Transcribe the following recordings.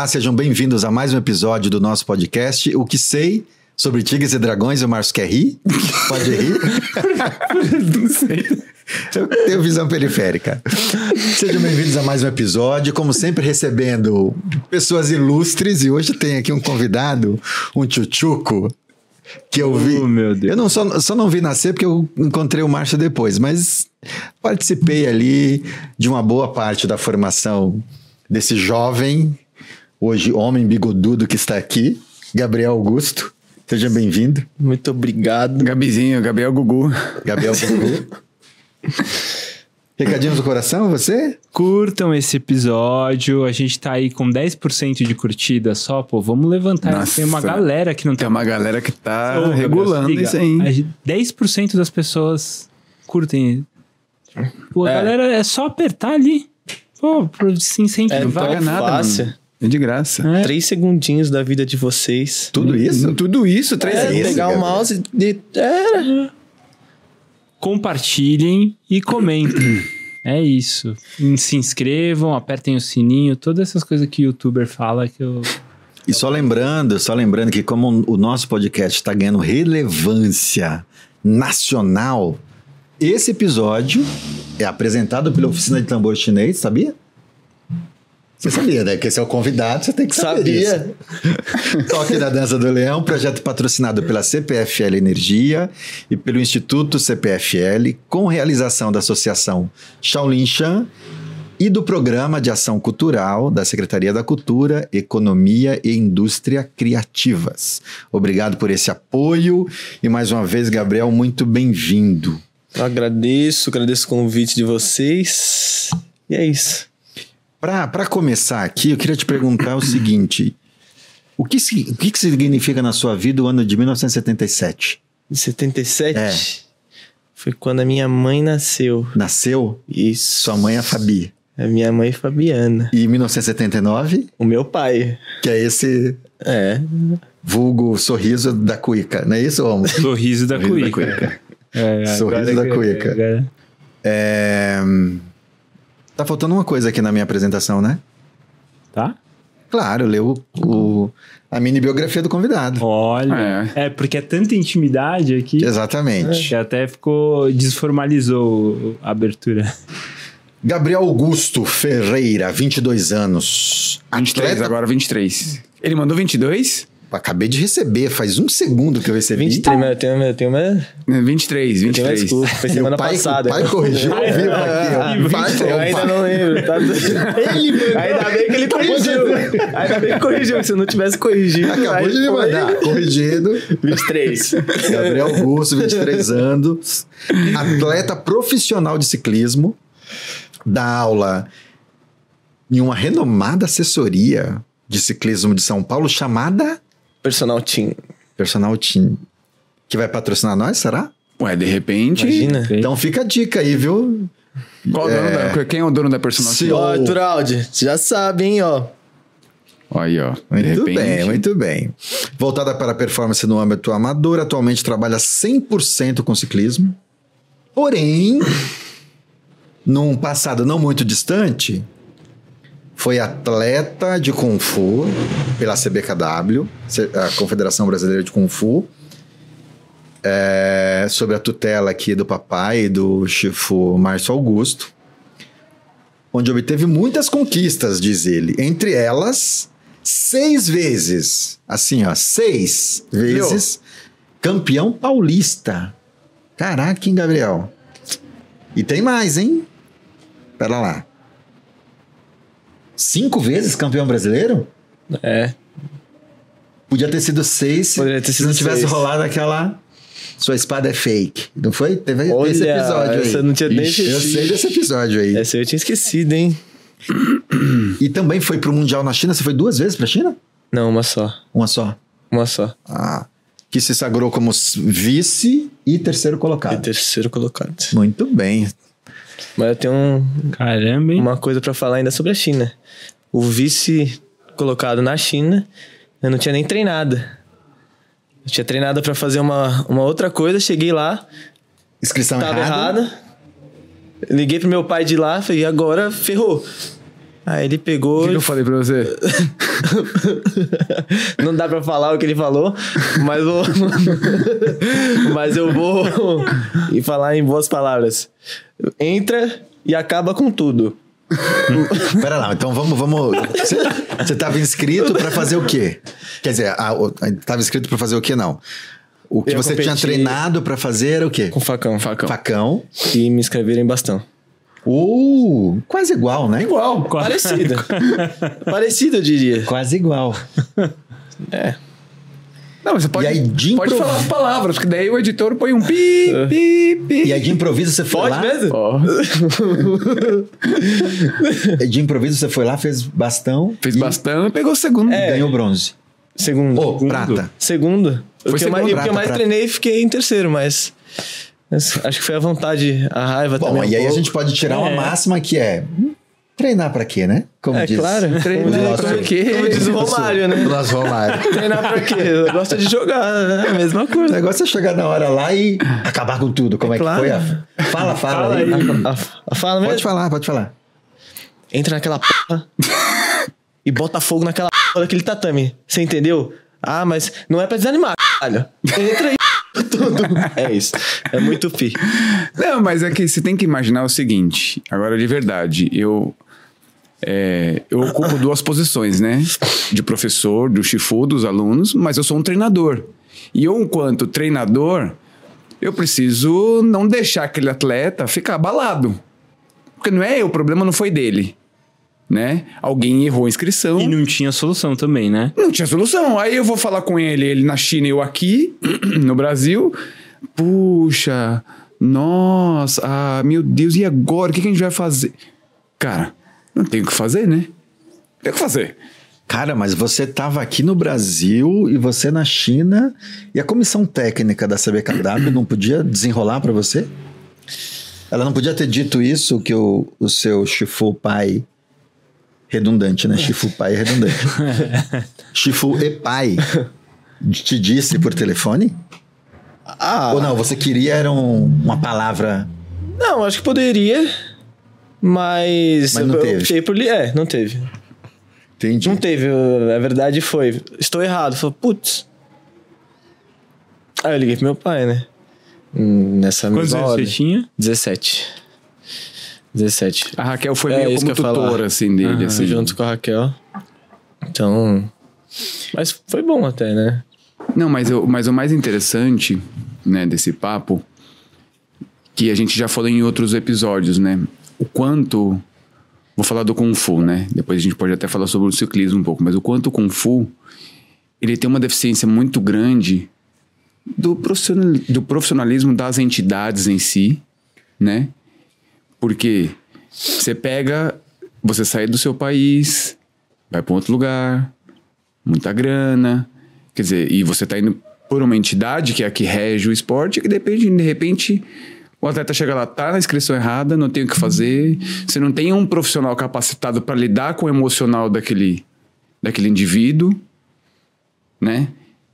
Olá, sejam bem-vindos a mais um episódio do nosso podcast. O que sei sobre tigres e dragões, o Márcio quer rir? Pode rir? Não sei. Eu tenho visão periférica. Sejam bem-vindos a mais um episódio, como sempre recebendo pessoas ilustres e hoje tem aqui um convidado, um tchutchuco, que eu vi. Oh. Eu não só, só não vi nascer porque eu encontrei o Márcio depois, mas participei ali de uma boa parte da formação desse jovem, hoje homem bigodudo que está aqui, Gabriel Augusto. Seja bem-vindo. Muito obrigado. Gabizinho, Gabriel Gugu. Gabriel Gugu. Recadinhos do coração, você? Curtam esse episódio. A gente tá aí com 10% de curtida só, pô. Vamos levantar. Nossa. Tem uma galera que não Tem tá. uma galera que tá Ô, regulando isso aí. A gente- 10% das pessoas curtem. Pô, a É. galera é só apertar ali. Pô, pra se É incentivar. tão Vai. nada, fácil. mano. É de graça. É. Três segundinhos da vida de vocês. Tudo isso? Tudo isso, três É, segundos. pegar o mouse e. Era. Compartilhem e comentem. É isso. Se inscrevam, apertem o sininho, todas essas coisas que o youtuber fala que eu. E só lembrando, só lembrando que como o nosso podcast está ganhando relevância nacional, esse episódio é apresentado pela Oficina de Tambor Chinês, sabia? Você sabia, né? Que esse é o convidado, você tem que saber Sabia. isso. Toque da Dança do Leão, projeto patrocinado pela CPFL Energia e pelo Instituto CPFL, com realização da Associação Shaolin Shan e do Programa de Ação Cultural da Secretaria da Cultura, Economia e Indústria Criativas. Obrigado por esse apoio e mais uma vez, Gabriel, muito bem-vindo. Agradeço, agradeço o convite de vocês. E é isso. Para começar aqui, eu queria te perguntar o seguinte: o que, o que, que significa na sua vida o ano de 1977? Em 77 É. foi quando a minha mãe nasceu. Nasceu Isso. sua mãe, a Fabi. A minha mãe Fabiana. E em 1979, O meu pai. que é esse É. vulgo sorriso da cuica, não é isso, Romulo? Sorriso da Sorriso da cuica. cuica. É, Sorriso da cuica. É... Tá faltando uma coisa aqui na minha apresentação, né? Tá? Claro, leu o, a mini biografia do convidado. Olha. É. porque é tanta intimidade aqui Exatamente. que até ficou. desformalizou a abertura. Gabriel Augusto Ferreira, 22 anos. 23, Atleta- agora 23. Ele mandou 22? Acabei de receber, faz um segundo que eu recebi. 23, mas eu tenho, eu tenho uma. É, 23, Eu tenho 23. desculpa. Foi semana pai, passada. o pai corrigiu ao vivo aqui. ó. O pai Eu ainda "Pai, não lembro. Tá... Ainda bem que ele corrigiu. Ainda bem que corrigiu. Se eu não tivesse corrigido. Acabou de me mandar. Corrigido. 23. Gabriel Augusto, 23 anos. Atleta profissional de ciclismo. Dá aula em uma renomada assessoria de ciclismo de São Paulo chamada Personal team. Personal Team. Que vai patrocinar nós, será? Ué, de repente. Imagina. Então fica a dica aí, viu? Qual o dono da, quem é o dono da personal? Se- Ó, Turaldi, você já sabe, hein, ó. Olha aí, ó. De Muito repente. bem, muito bem. Voltada para a performance no âmbito amador, atualmente trabalha 100% com ciclismo. Porém, num passado não muito distante, foi atleta de Kung Fu pela CBKW, a Confederação Brasileira de Kung Fu, é, sob a tutela aqui do papai do Chifu Márcio Augusto, onde obteve muitas conquistas, diz ele. Entre elas, seis vezes, assim, ó, seis vezes campeão paulista. Caraca, hein, Gabriel? E tem mais, hein? Pera lá. Cinco vezes campeão brasileiro? É. Podia ter sido seis se, ter se não sido tivesse seis. rolado aquela. Sua espada é fake. Não foi? Teve Olha, esse episódio aí. essa eu não tinha nem Ixi, Eu sei desse episódio aí. Essa eu tinha esquecido, hein? E também foi pro Mundial na China. Você foi duas vezes pra China? Não, uma só. Uma só. Uma só. Ah, que se sagrou como vice e terceiro E colocado. terceiro colocado. Muito bem. Mas eu tenho um- Caramba, hein? uma coisa pra falar ainda sobre a China. O vice colocado na China, eu não tinha nem treinado. Eu tinha treinado pra fazer uma, uma outra coisa, cheguei lá, Inscrição tava errada. errada. Liguei pro meu pai de lá, falei, e agora ferrou. Aí ele O pegou. que, que eu falei pra você? Não dá pra falar o que ele falou, mas vou. mas eu vou e falar em boas palavras. Entra e acaba com tudo. Pera lá, então vamos. vamos você, você tava inscrito pra fazer o quê? Quer dizer, a, o- tava inscrito pra fazer o quê, não? O que Eu você tinha treinado pra fazer era o quê? Com facão. Facão. Facão. E me inscreveram em bastão. Uh, quase igual, né? Igual. Parecido. Parecido, eu diria. Quase igual. É. Não, você pode, E aí, de pode improviso- falar as palavras, porque daí o editor põe um pi, pi, pi. E aí de improviso você foi Pode lá? mesmo? Ó, De improviso você foi lá, fez bastão. fez e bastante e pegou o segundo. É. Ganhou bronze. Segundo. Ô, prata. Segundo. Foi o que, eu mais, que eu prata, mais treinei, fiquei em terceiro, mas. mas acho que foi a vontade, a raiva Bom, também. um e aí a pouco. gente pode tirar uma É. máxima que é hum, treinar pra quê, né? Como É diz. claro. Treinar pra quê? como diz o Romário, né? Nosso Romário. Treinar pra quê? Eu gosto de jogar, né? A mesma O coisa. negócio é chegar na hora lá e acabar com tudo. Como é, claro. que foi? A... Fala, fala, Fala aí. A, a fala mesmo? Pode falar, pode falar. Entra naquela porra e bota fogo naquela porra daquele tatame. Você entendeu? Ah, mas não é pra desanimar, caralho. Entra aí. Tudo. É isso. É muito pi. Não, mas é que você tem que imaginar o seguinte. Agora, de verdade, eu. É, eu ocupo duas posições, né? De professor, do Shifu, dos alunos, mas eu sou um treinador. E eu, enquanto treinador, eu preciso não deixar aquele atleta ficar abalado. Porque não é, o problema não foi dele. Né? Alguém errou a inscrição. E não tinha solução também, né? Não tinha solução. Aí eu vou falar com ele, ele na China e eu aqui, no Brasil. Puxa, nossa, ah, meu Deus, e agora? O que, que a gente vai fazer? Cara, não tem o que fazer, né? Tem o que fazer. Cara, mas você estava aqui no Brasil e você na China e a comissão técnica da CBKW não podia desenrolar para você? Ela não podia ter dito isso que o, o seu Shifu pai redundante, né? Shifu pai é redundante. Shifu e pai te disse por telefone? Ah, Ou não, você queria era um- uma palavra não, acho que poderia. Mas, Mas não eu teve. optei por li- É, não teve. entendi. Não teve. A verdade foi. Estou errado. Falei, putz. Aí eu liguei pro meu pai, né? Nessa Quantos mesma hora. você tinha? 17. 17. A Raquel foi É, meio como eu tutora, assim, dele. Aham. assim. Fui junto com a Raquel. Então. Mas foi bom até, né? Não, mas, eu, mas o mais interessante, né, desse papo, que a gente já falou em outros episódios, né? O quanto. Vou falar do Kung Fu, né? Depois a gente pode até falar sobre o ciclismo um pouco, mas o quanto o Kung Fu ele tem uma deficiência muito grande do, profissional, do profissionalismo das entidades em si, né? Porque você pega, você sai do seu país, vai para outro lugar, muita grana, quer dizer, e você tá indo por uma entidade que é a que rege o esporte, que depende, de repente, o atleta chega lá, tá na inscrição errada, não tem o que fazer, você não tem um profissional capacitado para lidar com o emocional daquele, daquele indivíduo, né?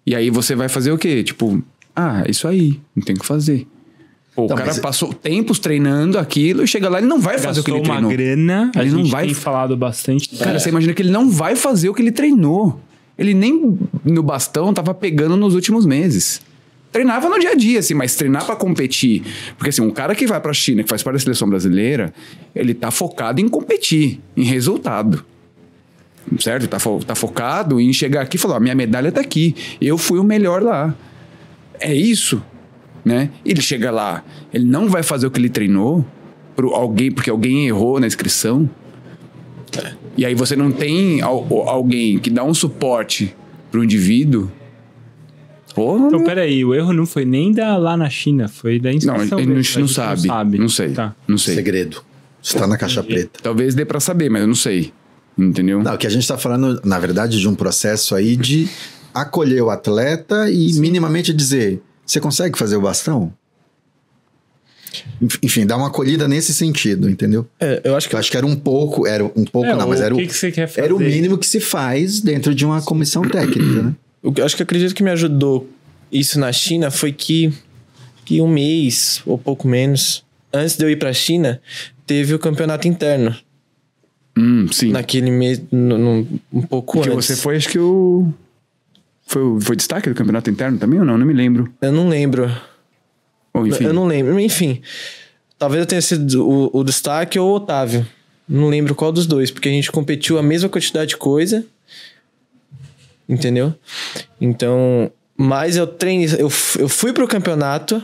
E aí você vai fazer o quê? Tipo, ah, é isso aí, não tem o que fazer. Pô, o Não, cara mas- passou tempos treinando aquilo e chega lá, ele não vai fazer o que ele uma treinou. grana. A Ele não gente vai- tem falado bastante. Cara, você imagina que ele não vai fazer o que ele treinou. Ele nem no bastão tava pegando nos últimos meses. Treinava no dia a dia, assim, mas treinar pra competir. Porque, assim, um cara que vai pra China, que faz parte da seleção brasileira, ele tá focado em competir, em resultado. Certo? Tá, fo- tá focado em chegar aqui e falar: "Ó, minha medalha tá aqui. Eu fui o melhor lá. É isso, né? Ele chega lá, ele não vai fazer o que ele treinou pro alguém, porque alguém errou na inscrição. E aí você não tem al- alguém que dá um suporte pro indivíduo. Porra, Então, né? peraí, o erro não foi nem da, lá na China, foi da não, inscrição. ele não, a não sabe. Não sei. Tá. Não sei. Segredo. Está na caixa preta. Talvez dê pra saber, mas eu não sei. Entendeu? Não, que a gente está falando, na verdade, de um processo aí de acolher o atleta e minimamente dizer: você consegue fazer o bastão? Enf- Enfim, dar uma acolhida nesse sentido, entendeu? É, eu acho que Eu acho que era um pouco, era um pouco, É, não, mas o era o, que que você quer era o mínimo que se faz dentro de uma comissão técnica, né? Que eu acho que acredito que me ajudou isso na China foi que, que um mês ou pouco menos antes de eu ir pra China, teve o campeonato interno. Hum, sim. naquele mês, no, no- um pouco Porque antes. você foi, acho que o. Foi, o- foi destaque do campeonato interno também ou não? Não me lembro. Eu não lembro. Ou enfim. Eu não lembro. Enfim, talvez eu tenha sido o, o destaque ou o Otávio. Não lembro qual dos dois, porque a gente competiu a mesma quantidade de coisa. Entendeu? Então, mas eu treinei, eu, eu fui pro campeonato,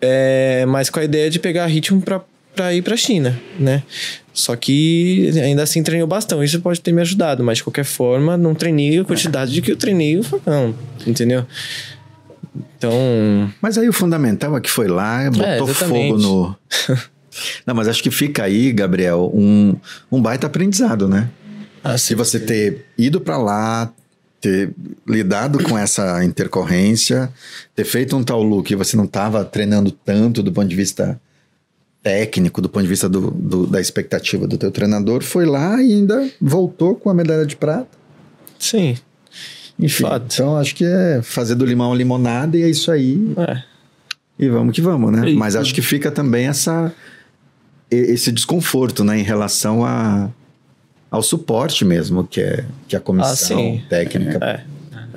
é, mas com a ideia de pegar ritmo pra, pra ir pra China, né? Só que ainda assim treinei o bastão. Isso pode ter me ajudado, mas de qualquer forma, não treinei a quantidade de que eu treinei o Falcão, entendeu? Então, Mas aí o fundamental é que foi lá, botou exatamente. fogo no. Não, mas acho que fica aí, Gabriel, um, um baita aprendizado, né? Se você ter ido para lá, ter lidado com essa intercorrência, ter feito um tal look que você não estava treinando tanto do ponto de vista técnico, do ponto de vista do, do- da expectativa do teu treinador, foi lá e ainda voltou com a medalha de prata. sim. Enfim, Fato. então acho que é fazer do limão limonada e é isso aí. É. E vamos que vamos, né? E- Mas acho que fica também essa esse desconforto, né, em relação a, ao suporte mesmo que é que a comissão Ah, sim. técnica, É,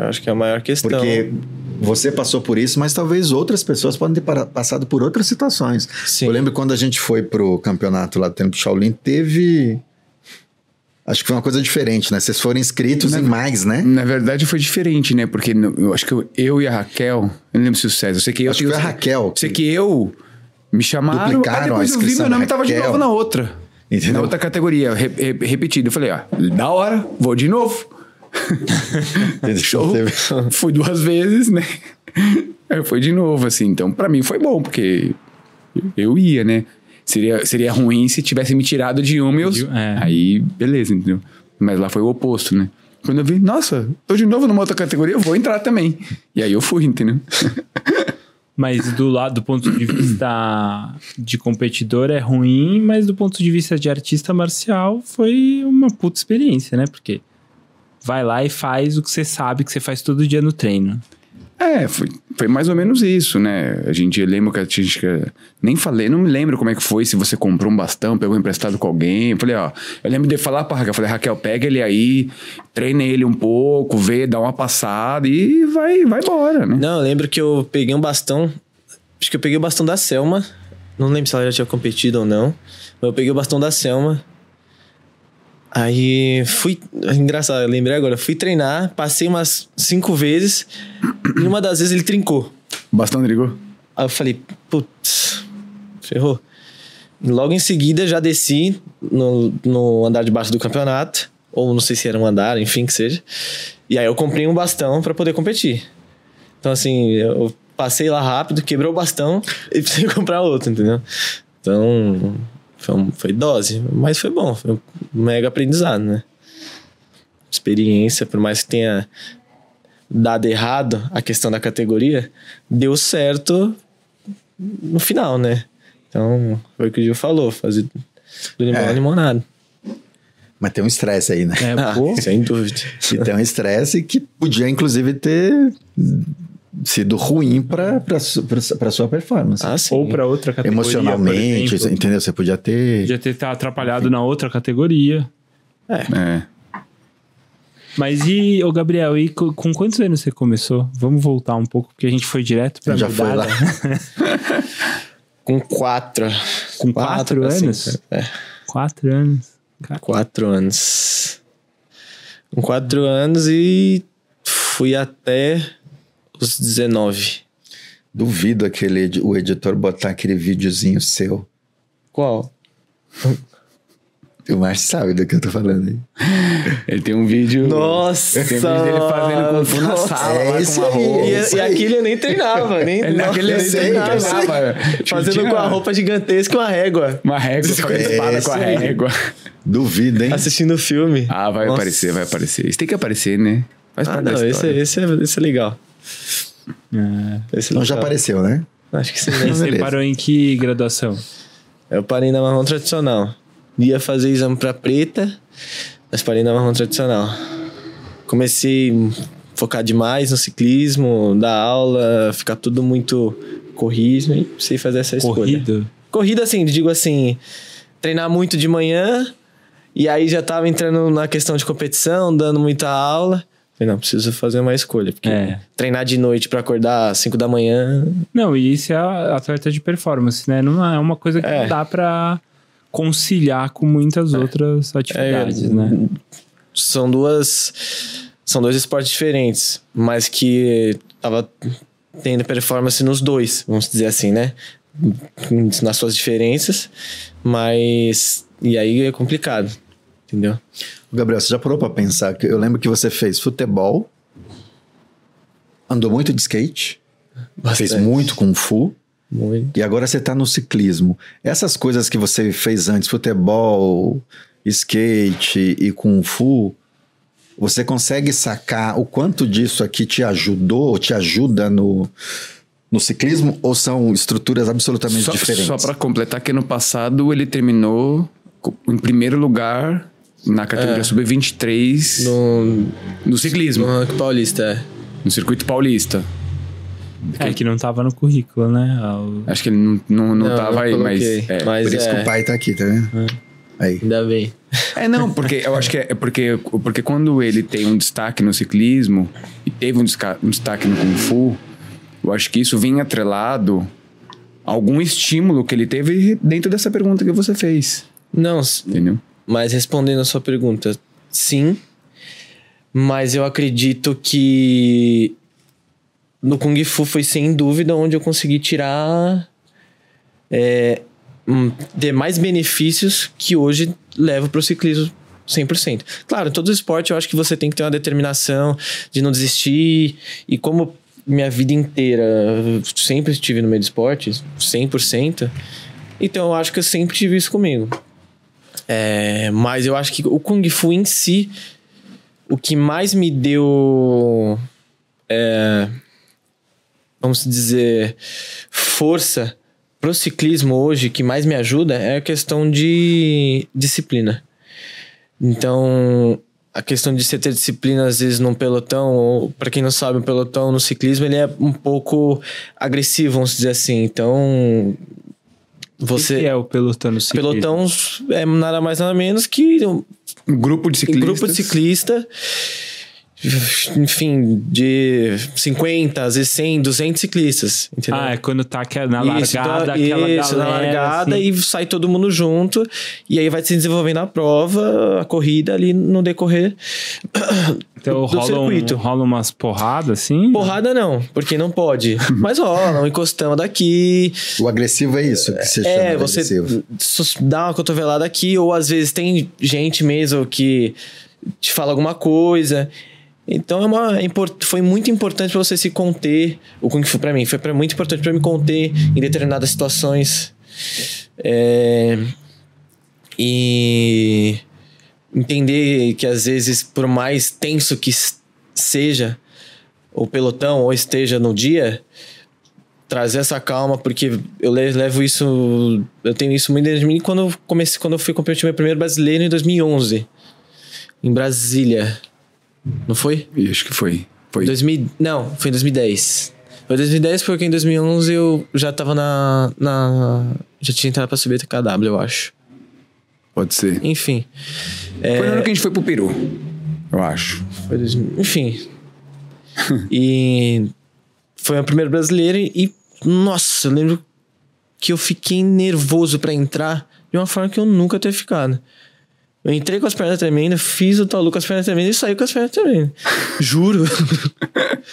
eu acho que é a maior questão. porque você passou por isso, mas talvez outras pessoas podem ter para- passado por outras situações. Sim. Eu lembro quando a gente foi pro campeonato lá do Tempo Shaolin, teve acho que foi uma coisa diferente, né? Vocês foram inscritos em mais, né? Na verdade foi diferente, né? Porque no- eu acho que eu, eu e a Raquel, eu não lembro se o César, eu sei que eu Acho que foi a Raquel Sei que- que eu me chamaram, Duplicaram aí depois a eu vi meu nome da tava de Raquel. novo na outra. Entendeu? Na outra categoria, re- re- repetido. Eu falei, ó, da hora, vou de novo. Show. Teve- Fui duas vezes, né? Aí foi de novo, assim. Então, pra mim foi bom, porque eu ia, né? Seria, seria ruim se tivesse me tirado de uma e eu... De- é. Aí, beleza, entendeu? Mas lá foi o oposto, né? Quando eu vi, nossa, tô de novo numa outra categoria, eu vou entrar também. E aí eu fui, entendeu? Mas do lado do ponto de vista de competidor é ruim, mas do ponto de vista de artista marcial foi uma puta experiência, né? Porque vai lá e faz o que você sabe que você faz todo dia no treino. É, foi, foi mais ou menos isso, né? A gente lembra que a gente. Nem falei, não me lembro como é que foi, se você comprou um bastão, pegou emprestado com alguém. Eu falei, ó, eu lembro de falar pra Raquel, eu falei, Raquel, pega ele aí, treina ele um pouco, vê, dá uma passada e vai, vai embora, né? Não, eu lembro que eu peguei um bastão. Acho que eu peguei o bastão da Selma. Não lembro se ela já tinha competido ou não. Mas eu peguei o bastão da Selma. Aí fui. Engraçado, lembrei agora. Fui treinar, passei umas cinco vezes. E uma das vezes ele trincou. O bastão ligou? Aí eu falei, putz, ferrou. Logo em seguida já desci no, no andar de baixo do campeonato. Ou não sei se era um andar, enfim, que seja. E aí eu comprei um bastão pra poder competir. Então, assim, eu passei lá rápido, quebrou o bastão e precisei comprar outro, entendeu? Então, foi, um- foi dose, mas foi bom. Foi um mega aprendizado, né? Experiência, por mais que tenha dado errado a questão da categoria, deu certo no final, né? Então, foi o que o Gil falou, fazer do limão É. a limonada. Mas tem um estresse aí, né? É, Ah, pô, sem dúvida. E tem um estresse que podia, inclusive, ter sido ruim para sua performance. Ah, sim. ou para outra categoria. Emocionalmente, exemplo. entendeu? Você podia ter. Podia ter atrapalhado na outra categoria. É. Mas e, ô Gabriel, e co- com quantos anos você começou? Vamos voltar um pouco, porque a gente foi direto pra Já foi medalha. lá. Com quatro. Com quatro pra anos? cinco. É, Quatro anos. Cara, quatro anos. Com quatro anos e fui até os 19. Duvido aquele, o editor botar aquele videozinho seu. Qual? O Márcio sabe do que eu tô falando aí. Ele tem um vídeo. Nossa! Tem um vídeo dele fazendo Kung Fu na sala, É lá com uma roupa. E, Isso e aí. aquele eu nem treinava, nem, Ele não, naquele nem eu sei, treinava. eu sei. Fazendo Tinha com a roupa gigantesca e uma régua. Uma régua, com a É, espada com a régua. Duvido, hein? Assistindo o filme. Ah, vai Nossa. aparecer, vai aparecer. Isso tem que aparecer, né? Faz Ah, não, esse, esse, é, esse é legal. É. Esse é Então já apareceu, né? Acho que sim. Né? você beleza. parou em que graduação? Eu parei na marrom tradicional. Ia fazer exame pra preta, mas parei na marrom tradicional. Comecei a focar demais no ciclismo, dar aula, ficar tudo muito corrido e precisei fazer essa escolha. Corrido? Corrida, assim, digo assim, treinar muito de manhã E aí já tava entrando na questão de competição, dando muita aula. Falei, não, preciso fazer uma escolha. Porque É. treinar de noite pra acordar às 5 da manhã. Não, e isso é a- atleta de performance, né? Não é uma coisa que É. não dá pra conciliar com muitas outras atividades, né? São duas. São dois esportes diferentes, mas que tava tendo performance nos dois, vamos dizer assim, né? Nas suas diferenças, mas. E aí é complicado, entendeu? Gabriel, você já parou pra pensar? que Eu lembro que você fez futebol, andou muito de skate, fez Bastante. muito kung fu, Muito. e agora você tá no ciclismo. Essas coisas que você fez antes, futebol, skate e kung fu, você consegue sacar o quanto disso aqui te ajudou, te ajuda no, no ciclismo, ou são estruturas absolutamente Só, diferentes? só para completar que ano passado ele terminou em primeiro lugar na categoria É. sub-23 no, No, ciclismo, no Ranking Paulista, é. no circuito paulista. É que não tava no currículo, né? Ao- Acho que ele não, não, não, Não, tava não aí, mas, é, Mas Por isso que é. o pai tá aqui, tá vendo? Aí. Ainda bem. É, não, porque eu acho que é, é porque, porque quando ele tem um destaque no ciclismo e teve um, desca- um destaque no Kung Fu, eu acho que isso vem atrelado a algum estímulo que ele teve dentro dessa pergunta que você fez. Não, Entendeu? Mas respondendo a sua pergunta, sim. Mas eu acredito que no Kung Fu foi sem dúvida onde eu consegui tirar é, hum, ter mais benefícios que hoje levo para o ciclismo 100%. Claro, em todo esporte eu acho que você tem que ter uma determinação de não desistir. E como minha vida inteira sempre estive no meio do esporte, 100%, então eu acho que eu sempre tive isso comigo. É, mas eu acho que o Kung Fu em si, o que mais me deu. é, vamos dizer. Força pro ciclismo hoje, que mais me ajuda, é a questão de disciplina. Então, a questão de você ter disciplina, às vezes, num pelotão, ou para quem não sabe, o pelotão no ciclismo, ele é um pouco agressivo, vamos dizer assim. Então, O você. que é o pelotão no ciclismo? Pelotão é nada mais nada menos que um Um grupo de um ciclistas. grupo de ciclista, enfim, de 50, às vezes 100, 200 ciclistas, entendeu? Ah, é quando tá aquela- na Isso, largada, então, aquela isso, na galera, largada assim. e sai todo mundo junto e aí vai se desenvolvendo a prova, a corrida ali no decorrer Então do rola, um, circuito. rola umas porradas assim? Porrada não, porque não pode. Mas rola, um encostão daqui. O agressivo é isso que você chama É, de você agressivo. dá uma cotovelada aqui, ou às vezes tem gente mesmo que te fala alguma coisa. Então é uma, foi muito importante pra você se conter. O Kung Fu pra mim foi pra- muito importante pra me conter em determinadas situações. É, e entender que às vezes, por mais tenso que seja o pelotão ou esteja no dia, trazer essa calma, porque eu le- levo isso, eu tenho isso muito dentro de mim quando eu comecei, quando eu fui competir meu primeiro brasileiro em 2011, em Brasília. Não foi? Acho que foi. Foi. 2000, não, foi em 2010. Foi em 2010 porque em 2011 eu já tava na, na já tinha entrado pra subir TKW, eu acho. Pode ser. Enfim, Foi no ano que a gente foi pro Peru. Eu acho. Foi 2000, enfim. e foi o primeiro brasileiro e, nossa, eu lembro que eu fiquei nervoso pra entrar de uma forma que eu nunca teria ficado. Eu entrei com as pernas tremendo, fiz o talu com as pernas tremendo e saí com as pernas tremendo. Juro.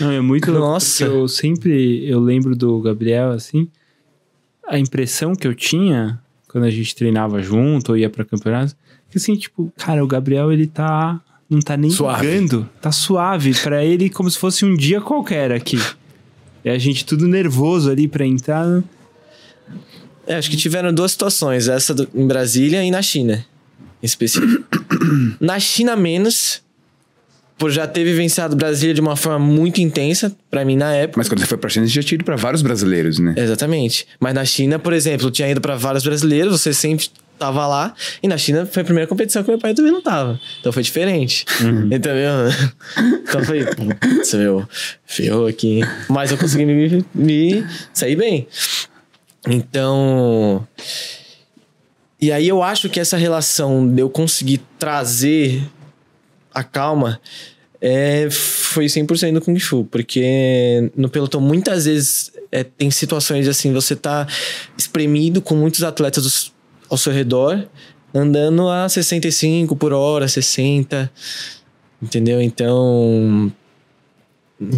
Não, é muito louco, Nossa. Eu sempre eu lembro do Gabriel assim. A impressão que eu tinha quando a gente treinava junto ou ia pra campeonato, que assim, tipo, cara, o Gabriel ele tá não tá nem Suave. jogando, tá suave Pra ele como se fosse um dia qualquer aqui. E a gente tudo nervoso ali pra entrar. É, acho que tiveram duas situações, essa do- em Brasília e na China, em específico. na China menos, por já ter vivenciado Brasília de uma forma muito intensa, pra mim na época. Mas quando você foi pra China, você já tinha ido pra vários brasileiros, né? Exatamente. Mas na China, por exemplo, eu tinha ido pra vários brasileiros, você sempre tava lá. E na China foi a primeira competição que meu pai também não tava. Então foi diferente. Entendeu? Então foi, putz, meu, ferrou aqui. Mas eu consegui me, me sair bem. Então. E aí eu acho que essa relação de eu conseguir trazer a calma é, foi 100% do Kung Fu, porque no pelotão muitas vezes é, tem situações assim, você tá espremido com muitos atletas ao seu redor, andando a 65 por hora, 60, entendeu? Então...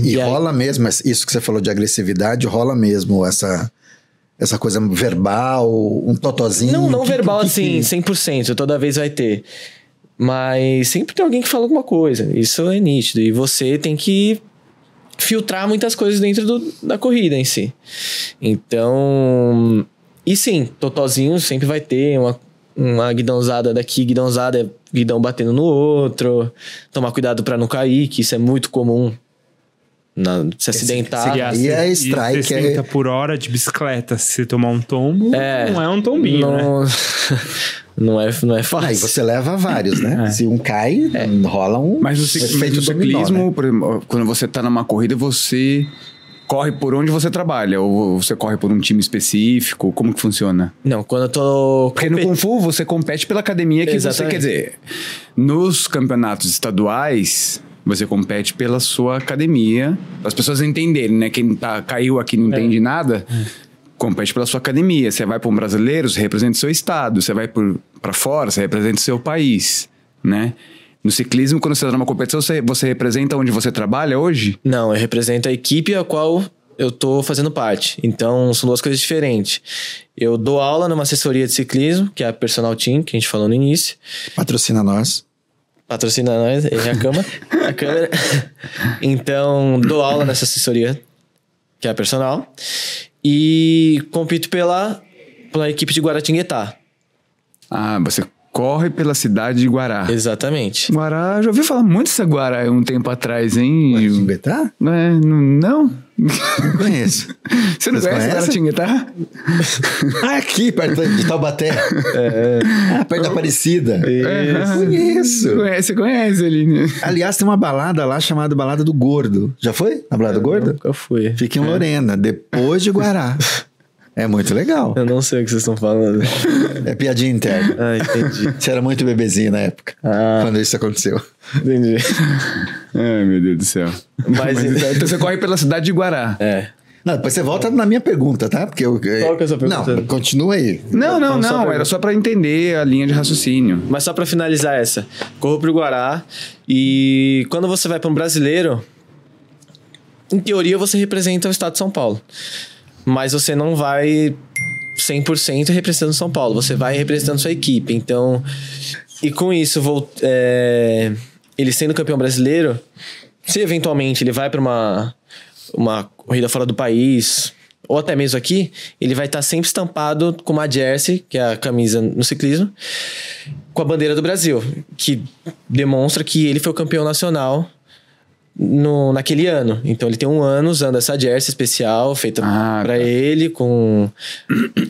E, aí- rola mesmo, isso que você falou de agressividade, rola mesmo essa, essa coisa verbal, um totozinho. Não, não que- verbal que- assim, que- 100%, toda vez vai ter. Mas sempre tem alguém que fala alguma coisa, isso é nítido. E você tem que filtrar muitas coisas dentro do- da corrida em si. Então. E sim, totozinho sempre vai ter uma, uma guidãozada daqui, guidãozada, guidão batendo no outro. Tomar cuidado pra não cair, que isso é muito comum. Na, se acidentar. Seria aí é e strike, 60 é- por hora de bicicleta. Se você tomar um tombo, É. não é um tombinho, né? não, não, é, não é fácil. Aí você leva vários, né? É. Se um cai, rola um Mas no, cic- mas no dominó, ciclismo, né? por exemplo, quando você tá numa corrida, você corre por onde você trabalha? Ou você corre por um time específico? Como que funciona? Não, quando eu tô. Porque no Kung Fu você compete pela academia que Exatamente. você quer dizer. Nos campeonatos estaduais, você compete pela sua academia. Para as pessoas entenderem, né? Quem tá, caiu aqui e não entende nada, compete pela sua academia. Você vai para um brasileiro, você representa o seu estado. Você vai para fora, você representa o seu país, né? No ciclismo, quando você está numa competição, você, você representa onde você trabalha hoje? Não, eu represento a equipe a qual eu tô fazendo parte. Então, são duas coisas diferentes. Eu dou aula numa assessoria de ciclismo, que é a Personal Team, que a gente falou no início. Patrocina nós. Patrocina nós, é a cama, a câmera. Então, dou aula nessa assessoria, que é a personal. E compito pela, pela equipe de Guaratinguetá. Ah, você corre pela cidade de Guará. Exatamente. Guará, já ouvi falar muito dessa Guará um tempo atrás, hein? Guaratinguetá? É, não, não? Não conheço. Você não Vocês conhece conhecem? Guaratinguetá? Ah, aqui, perto de Taubaté. Ah, perto da Aparecida. Conheço. Conhece, você conhece ali, né? Aliás, tem uma balada lá chamada Balada do Gordo. Já foi? Na Balada do Gordo? Nunca fui. Fica em Lorena, depois de Guará. É muito legal. Eu não sei o que vocês estão falando. É piadinha interna. Ah, entendi. Você era muito bebezinho na época, Ah. quando isso aconteceu. Entendi. Ai, meu Deus do céu. Mas- então você corre pela cidade de Guará. É. Não, depois você volta na minha pergunta, tá? Porque eu, Qual que é a sua pergunta? Não, continua aí. Não, não, Então, só não. pra- Era só pra entender a linha de raciocínio. Mas só pra finalizar essa, corro pro Guará e quando você vai para um brasileiro, em teoria você representa o estado de São Paulo. Mas você não vai 100% representando São Paulo, você vai representando sua equipe. Então, e com isso, vou, é, ele sendo campeão brasileiro, se eventualmente ele vai para uma, uma corrida fora do país, ou até mesmo aqui, ele vai estar sempre estampado com uma jersey, que é a camisa no ciclismo, com a bandeira do Brasil, que demonstra que ele foi o campeão nacional no, naquele ano. Então ele tem um ano usando essa jersey especial feita Ah, pra tá. ele com,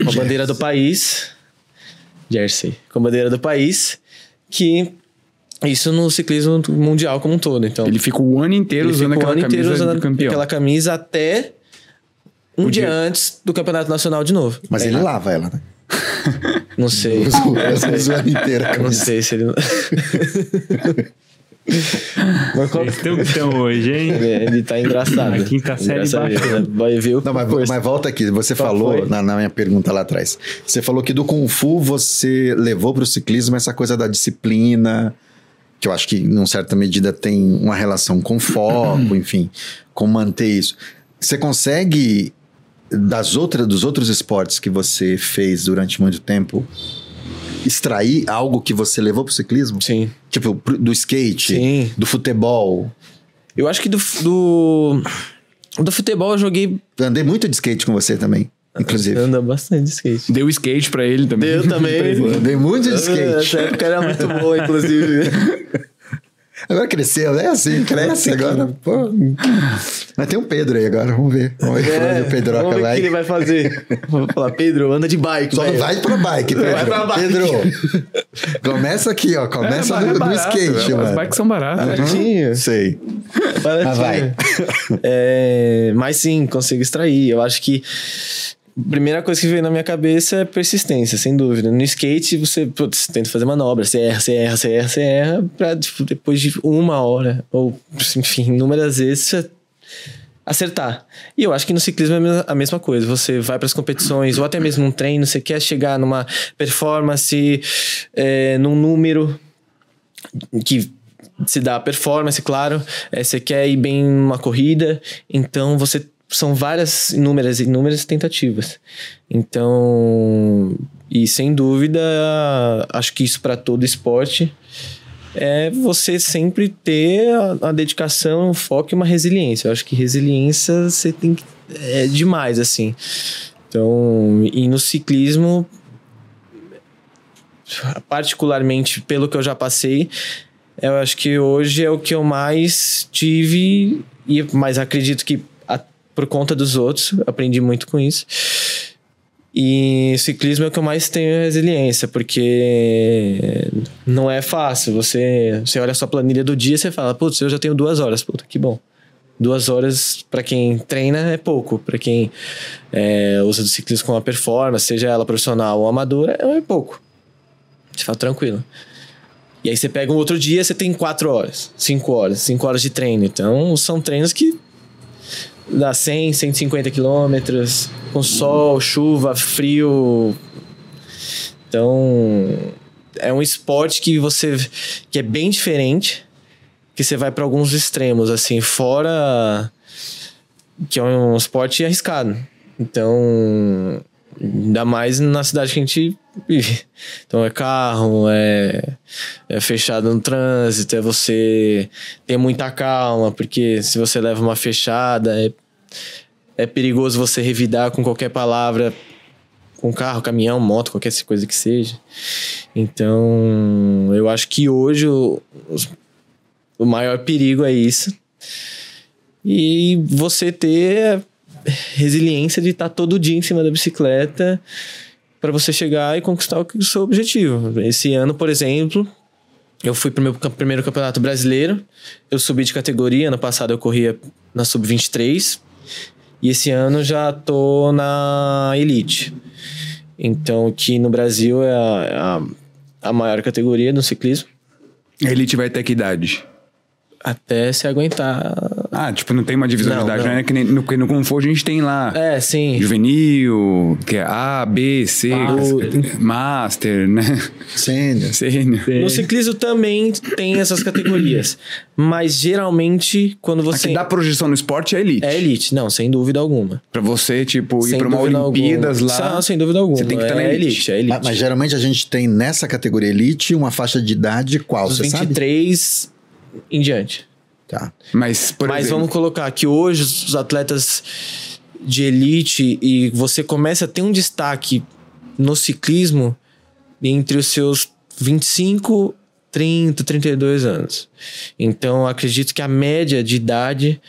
a bandeira do país. Jersey. Com a bandeira do país. Que isso no ciclismo mundial como um todo. Então, Ele fica o ano inteiro ele usando aquela ano inteiro camisa usando campeão. aquela camisa até um O dia dia- antes do Campeonato Nacional de novo. Mas ele lava ela, né? Não sei. Usa usa- usa o ano inteiro a Não sei se ele. Mas qual- Vocês que estão hoje, hein? ele, ele tá engraçado. A quinta série Engraçado. bacana. Vai ver o Não, mas, mas volta aqui. Você Qual falou na, na minha pergunta lá atrás. Você falou que do Kung Fu você levou para o ciclismo essa coisa da disciplina, que eu acho que, em certa medida, tem uma relação com foco, enfim, com manter isso. Você consegue, das outras, dos outros esportes que você fez durante muito tempo, extrair algo que você levou para o ciclismo? Sim. Tipo, pro- do skate, Sim. do futebol. Eu acho que do, do, do futebol eu joguei. Eu andei muito de skate com você também, inclusive. Anda bastante de skate. Deu skate pra ele também. Eu também. Andei muito de skate. Essa época era muito boa, inclusive. Agora cresceu, né? Assim, cresce agora. Pô. Mas tem um Pedro aí agora, vamos ver. Vamos ver pra onde o Pedroca É, vamos ver o vai. que ele vai fazer. Vou falar, Pedro, anda de bike. Só não velho. vai pra bike, Pedro. Vai pra bike. Pedro, começa aqui, ó. Começa É, no, no barato, skate, As mano. bikes são baratas. Baratinho. Sei. Baratinho. Mas vai. É, mas sim, consigo extrair. Eu acho que primeira coisa que veio na minha cabeça é persistência, sem dúvida. No skate, você putz, tenta fazer manobra, você erra, você erra, você erra, você erra, pra tipo, depois de uma hora, ou enfim, inúmeras vezes, você acertar. E eu acho que no ciclismo é a mesma- coisa. Você vai para as competições, ou até mesmo um treino, você quer chegar numa performance, é, num número que se dá performance, claro. É, você quer ir bem numa corrida, então você são várias inúmeras inúmeras tentativas. Então, e sem dúvida, acho que isso para todo esporte é você sempre ter a, a dedicação, o foco e uma resiliência. Eu acho que resiliência você tem que é demais assim. Então, e no ciclismo particularmente pelo que eu já passei, eu acho que hoje é o que eu mais tive e mas acredito que por conta dos outros, aprendi muito com isso. E ciclismo é o que eu mais tenho resiliência, porque não é fácil. Você, você olha a sua planilha do dia e você fala, putz, eu já tenho duas horas, puta, que bom. Duas horas para quem treina é pouco, para quem é, usa do ciclismo como uma performance, seja ela profissional ou amadora, é pouco. Você fala tranquilo. E aí você pega um outro dia, você tem quatro horas, cinco horas, cinco horas de treino. Então são treinos que dá 100, 150 quilômetros, com sol, chuva, frio. Então é um esporte que você que é bem diferente, que você vai para alguns extremos assim, fora que é um esporte arriscado. Então, ainda mais na cidade que a gente vive. Então é carro, é, é fechado no trânsito, é você ter muita calma, porque se você leva uma fechada, é, é perigoso você revidar com qualquer palavra, com carro, caminhão, moto, qualquer coisa que seja. Então, eu acho que hoje o, o maior perigo é isso. E você ter resiliência de estar todo dia em cima da bicicleta para você chegar e conquistar o o seu objetivo. Esse ano, por exemplo, eu fui pro meu cam- primeiro campeonato brasileiro. Eu subi de categoria. Ano passado eu corria na sub-23. E esse ano já tô na elite. Então, que no Brasil é a, a, a maior categoria do ciclismo. A elite vai até que idade? Até se aguentar. Ah, tipo, não tem uma divisão Não, de idade, não. né? Que nem no, no Fu a gente tem lá. É, sim. Juvenil, que é A, B, C, Ah, Master, né? Sênior. Sênior. No ciclismo também tem essas categorias. Mas geralmente, quando A você. que dá projeção no esporte é elite. É elite, não, sem dúvida alguma. Pra você, tipo, ir sem pra uma Olimpíadas alguma. lá. Não, sem dúvida alguma. Você tem que estar é na elite. elite. É elite. Mas, mas geralmente a gente tem nessa categoria elite uma faixa de idade qual, Dos você sabe? 23 em diante. Tá. Mas, por Mas exemplo, vamos colocar que hoje os atletas de elite e você começa a ter um destaque no ciclismo entre os seus 25, 30, 32 anos. Então, acredito que a média de idade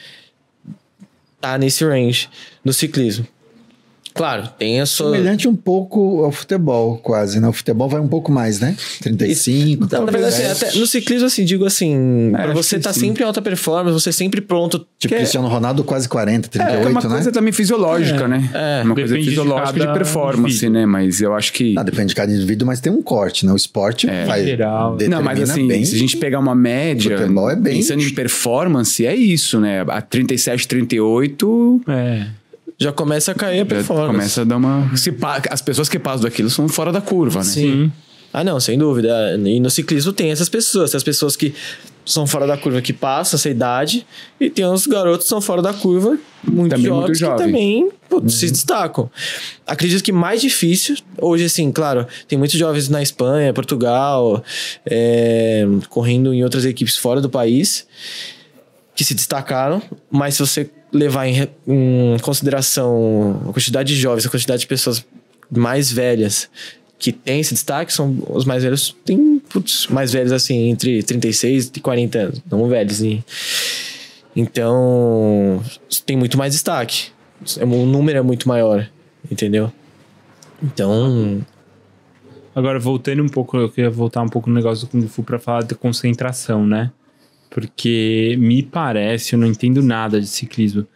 tá nesse range no ciclismo. Claro, tem a sua. Semelhante um pouco ao futebol, quase, né? O futebol vai um pouco mais, né? 35, Então, na verdade, assim, 37. até no ciclismo, assim, digo assim, pra acho você estar sim. sempre em alta performance, você sempre pronto. Tipo, que é- Cristiano Ronaldo quase 40, é, 38, é uma né? coisa também fisiológica, né? é. uma coisa Depende de fisiológica de, cada performance, né? Mas eu acho que. Ah, depende de cada indivíduo, mas tem um corte, né? O esporte vai Geral. Não, mas assim, bem. se a gente pegar uma média, Futebol é bem- pensando em performance, é isso, né? A 37, 38, É. Já começa a cair a já performance. começa a dar uma... Se pa- As pessoas que passam daquilo são fora da curva, né? Sim. Ah, não, sem dúvida. E no ciclismo tem essas pessoas. Tem as pessoas que são fora da curva, que passam essa idade, e tem os garotos que são fora da curva, muito Também jovens, muito jovem. que também putz, se destacam. Acredito que mais difícil, hoje, assim, claro, tem muitos jovens na Espanha, Portugal, é, correndo em outras equipes fora do país, que se destacaram, mas se você levar em, em consideração a quantidade de jovens, a quantidade de pessoas mais velhas que tem esse destaque, são os mais velhos, tem putz, mais velhos assim, entre 36 e 40 anos, não velhos. E, então, tem muito mais destaque. O número é muito maior, entendeu? Então, Agora, voltando um pouco, eu queria voltar um pouco no negócio do Kung Fu pra falar da concentração, né? Porque me parece, eu não entendo nada de ciclismo,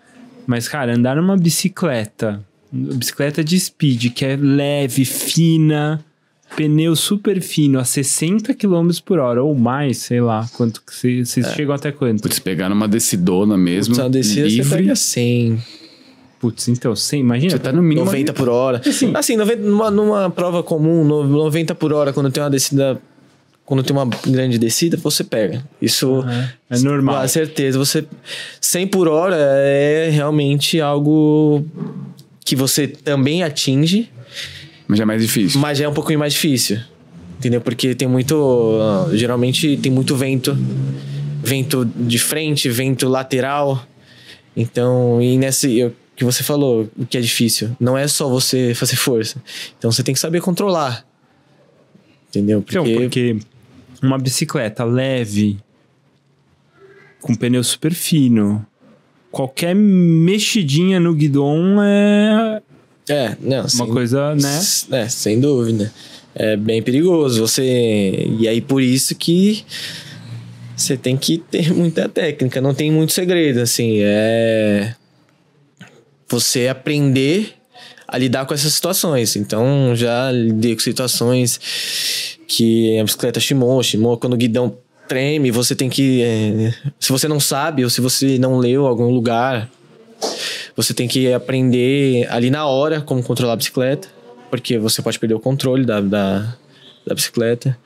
mas, cara, andar numa bicicleta bicicleta de speed, que é leve, fina, pneu super fino, a 60 km por hora ou mais, sei lá, quanto que vocês vocês chegam até quanto? Putz, pegar numa decidona mesmo, Putz, na descida você livre, pega 100, Putz, então, 100, imagina. você tá no mínimo 90 ali. por hora. Assim, 90, numa, numa prova comum, no- 90 por hora, quando tem uma descida. Quando tem uma grande descida, você pega. Isso É normal. Com certeza. Você 100 por hora é realmente algo que você também atinge, Mas já é mais difícil. mas já é um pouquinho mais difícil. Entendeu? Porque tem muito. ah, Geralmente tem muito vento. Vento de frente, vento lateral. Então, e nesse. O que você falou, o que é difícil. Não é só você fazer força. Então você tem que saber controlar. Entendeu? Porque, Então, porque uma bicicleta leve, com pneu super fino, qualquer mexidinha no guidão é É, não, uma sem- coisa, né? É, sem dúvida. É bem perigoso. Você. E aí, por isso que você tem que ter muita técnica. Não tem muito segredo, assim. É. Você aprender a lidar com essas situações. Então, já lidei com situações que a bicicleta chimou, chimou, quando o guidão treme, você tem que. é, se você não sabe, ou se você não leu algum lugar, você tem que aprender ali na hora como controlar a bicicleta, porque você pode perder o controle da, da, da bicicleta,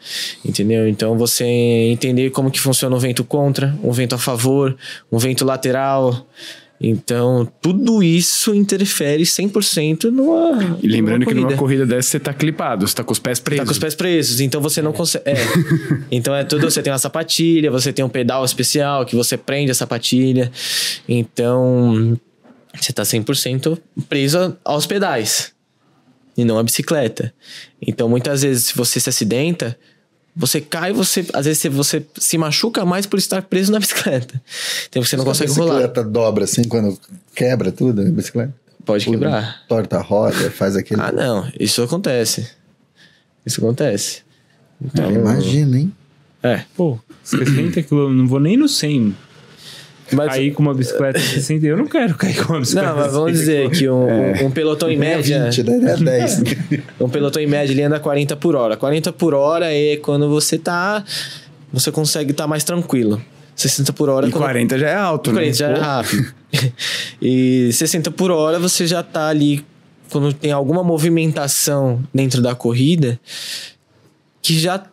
entendeu? Então você entender como que funciona o vento contra, um vento a favor, um vento lateral. Então, tudo isso interfere 100% numa. E lembrando que numa corrida. corrida dessa você tá clipado, você tá com os pés presos. Tá com os pés presos, então você não consegue. É. então é tudo. Você tem uma sapatilha, você tem um pedal especial que você prende a sapatilha. Então você tá 100% preso aos pedais e não à bicicleta. Então muitas vezes, se você se acidenta, você cai, você às vezes você- você se machuca mais por estar preso na bicicleta. Então você não consegue a rolar. bicicleta dobra assim quando quebra tudo, a bicicleta? Pode quebrar. Torta a roda, faz aquele. Ah, não. Isso acontece. Isso acontece. Então, imagina, hein? É. Pô, 60 km, não vou nem no 100. Mas, Cair com uma bicicleta de 60, eu não quero cair com uma bicicleta Não, mas vamos 60 dizer que um, É. um- pelotão em média. 20, né? É 10. Um pelotão em média ele anda 40 por hora. 40 por hora é quando você tá. Você consegue estar mais tranquilo. 60 por hora é E quando 40 já é alto, 40 né? já é Pô. rápido. e 60 por hora você já tá ali. Quando tem alguma movimentação dentro da corrida, que já,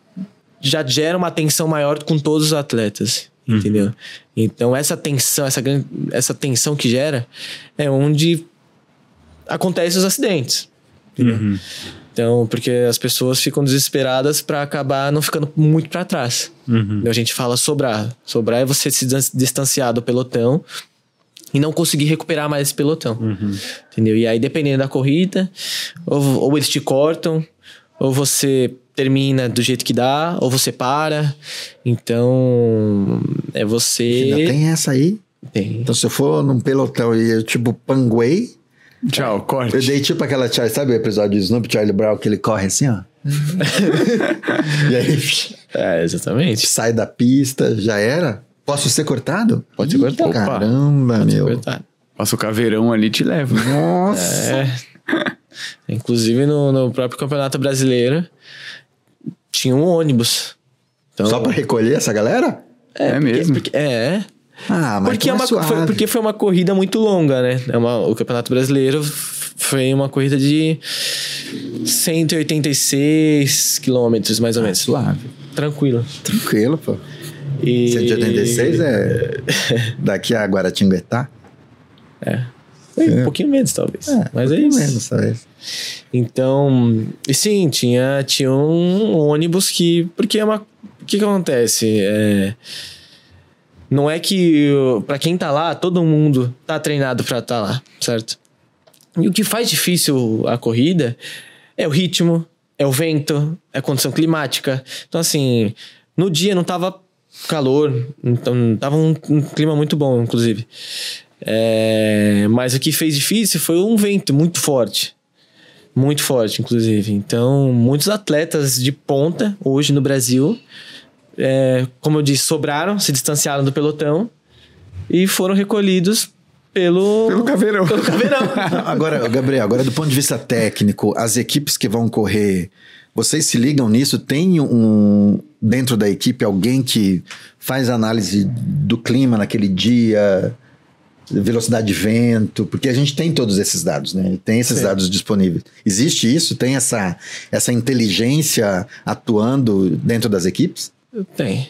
já gera uma tensão maior com todos os atletas. Entendeu? Então, essa tensão, essa, essa tensão que gera é onde acontecem os acidentes. Uhum. Então, porque as pessoas ficam desesperadas para acabar não ficando muito para trás. Uhum. A gente fala sobrar. Sobrar é você se dis- distanciar do pelotão e não conseguir recuperar mais esse pelotão. Entendeu? E aí, dependendo da corrida, ou, ou eles te cortam, ou você termina do jeito que dá, ou você para. Então, é você. Ainda tem essa aí? Tem. Então, se eu for num pelotão e eu, tipo, panguei, Tchau, corte. eu dei tipo aquela Charlie, sabe o episódio do Snoop Charlie Brown que ele corre assim, ó? e aí É, exatamente. sai da pista, já era? Posso ser cortado? Pode ser cortado. Caramba, meu. Verdade. Passa o caveirão ali e te leva. Nossa. É. Inclusive no, no próprio Campeonato Brasileiro tinha um ônibus. Então, Só pra recolher essa galera? É, porque- mesmo. porque- é. Ah, mas Porque, é então uma, suave. foi, porque foi uma corrida muito longa, né? É uma- o Campeonato Brasileiro foi uma corrida de 186 quilômetros, mais ou menos. Suave. Tranquilo. Tranquilo, pô. E... 186 é daqui a Guaratinguetá? Foi um pouquinho menos, talvez. Mas é um pouquinho isso. menos, talvez. Então, e sim, tinha, tinha um ônibus que. Porque é uma. O que, que acontece? É, não é que pra quem tá lá, todo mundo tá treinado pra estar lá, certo? E o que faz difícil a corrida é o ritmo, é o vento, é a condição climática. Então, assim, no dia não tava calor, então tava um, um clima muito bom, inclusive. É, mas o que fez difícil foi um vento muito forte. Muito forte, inclusive. Então, muitos atletas de ponta hoje no Brasil, é, como eu disse, sobraram, se distanciaram do pelotão e foram recolhidos pelo. Pelo caveirão. Pelo caveirão. Agora, Gabriel, agora do ponto de vista técnico, as equipes que vão correr, vocês se ligam nisso? Tem um dentro da equipe alguém que faz análise do clima naquele dia, velocidade de vento, porque a gente tem todos esses dados, né? Tem esses Sim. dados disponíveis. Existe isso? Tem essa essa inteligência atuando dentro das equipes? Tem.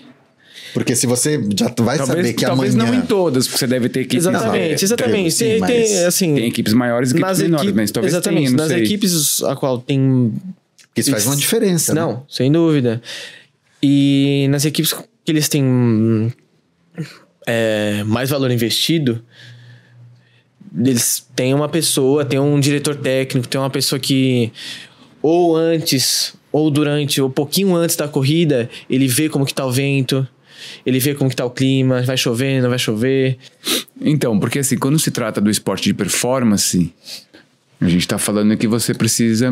Porque se você já vai saber que talvez amanhã não em todas, porque você deve ter equipes. Exatamente, é, exatamente. sim, tem, mas assim, Tem equipes maiores e equipes menores, equipes- mas talvez exatamente, tenha, nas sei. equipes a qual tem que isso faz uma diferença. né? Não, sem dúvida. E nas equipes que eles têm é, mais valor investido, eles têm uma pessoa, tem um diretor técnico, tem uma pessoa que ou antes, ou durante, ou pouquinho antes da corrida, ele vê como que tá o vento, ele vê como que tá o clima, vai chover, não vai chover. Então, porque assim, quando se trata do esporte de performance, a gente tá falando que você precisa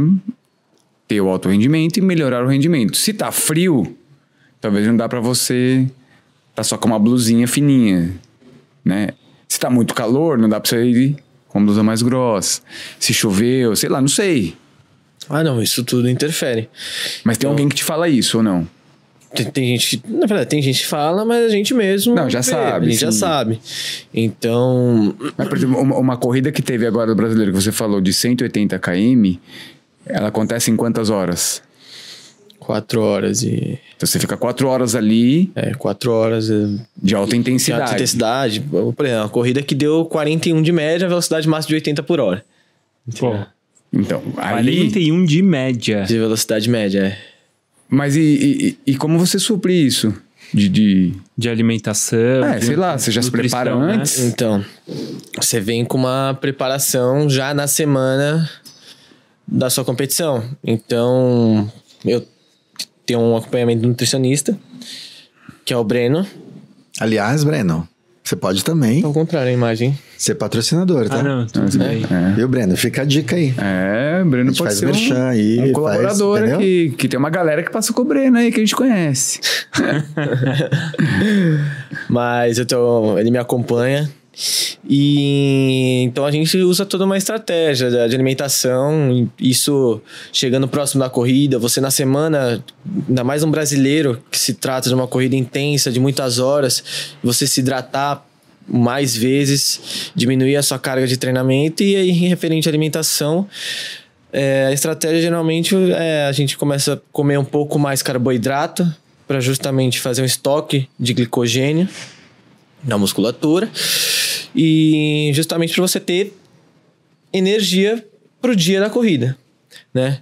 ter o alto rendimento e melhorar o rendimento. Se tá frio, talvez não dá pra você tá só com uma blusinha fininha, né? Se tá muito calor, não dá pra você ir com uma blusa mais grossa. Se choveu, sei lá, não sei. Ah, não, isso tudo interfere. Mas tem alguém que te fala isso ou não? Tem, tem gente que, na verdade, tem gente que fala, mas a gente mesmo. Não, já vê, sabe, A gente já sabe. Então. Mas, por exemplo, uma, uma corrida que teve agora do brasileiro, que você falou de 180 km, ela acontece em quantas horas? Quatro horas e. Então você fica quatro horas ali É, quatro horas de de alta intensidade. alta intensidade. Por exemplo, uma corrida que deu 41 de média, velocidade máxima de 80 por hora. Pô, Então, aí. 41 de média. De velocidade média, é. Mas e, e, e como você supre isso? De. de... De alimentação. É, de sei lá, você já se prepara né? antes? Então, você vem com uma preparação já na semana da sua competição. Então, eu tenho um acompanhamento nutricionista, que é o Breno. Aliás, Breno, você pode também Ao contrário, a imagem. ser patrocinador, tá? Ah, não, tudo bem. Viu, Breno? Fica a dica aí. É, o Breno pode faz ser um, aí, um faz, colaborador entendeu? aqui, que tem uma galera que passa com o Breno aí, que a gente conhece. Mas eu tô, ele me acompanha. E então a gente usa toda uma estratégia de alimentação. Isso chegando próximo da corrida, você na semana, ainda mais um brasileiro que se trata de uma corrida intensa de muitas horas, você se hidratar mais vezes, diminuir a sua carga de treinamento e aí referente à alimentação, é, a estratégia geralmente é a gente começa a comer um pouco mais carboidrato para justamente fazer um estoque de glicogênio na musculatura e justamente para você ter energia para o dia da corrida, né?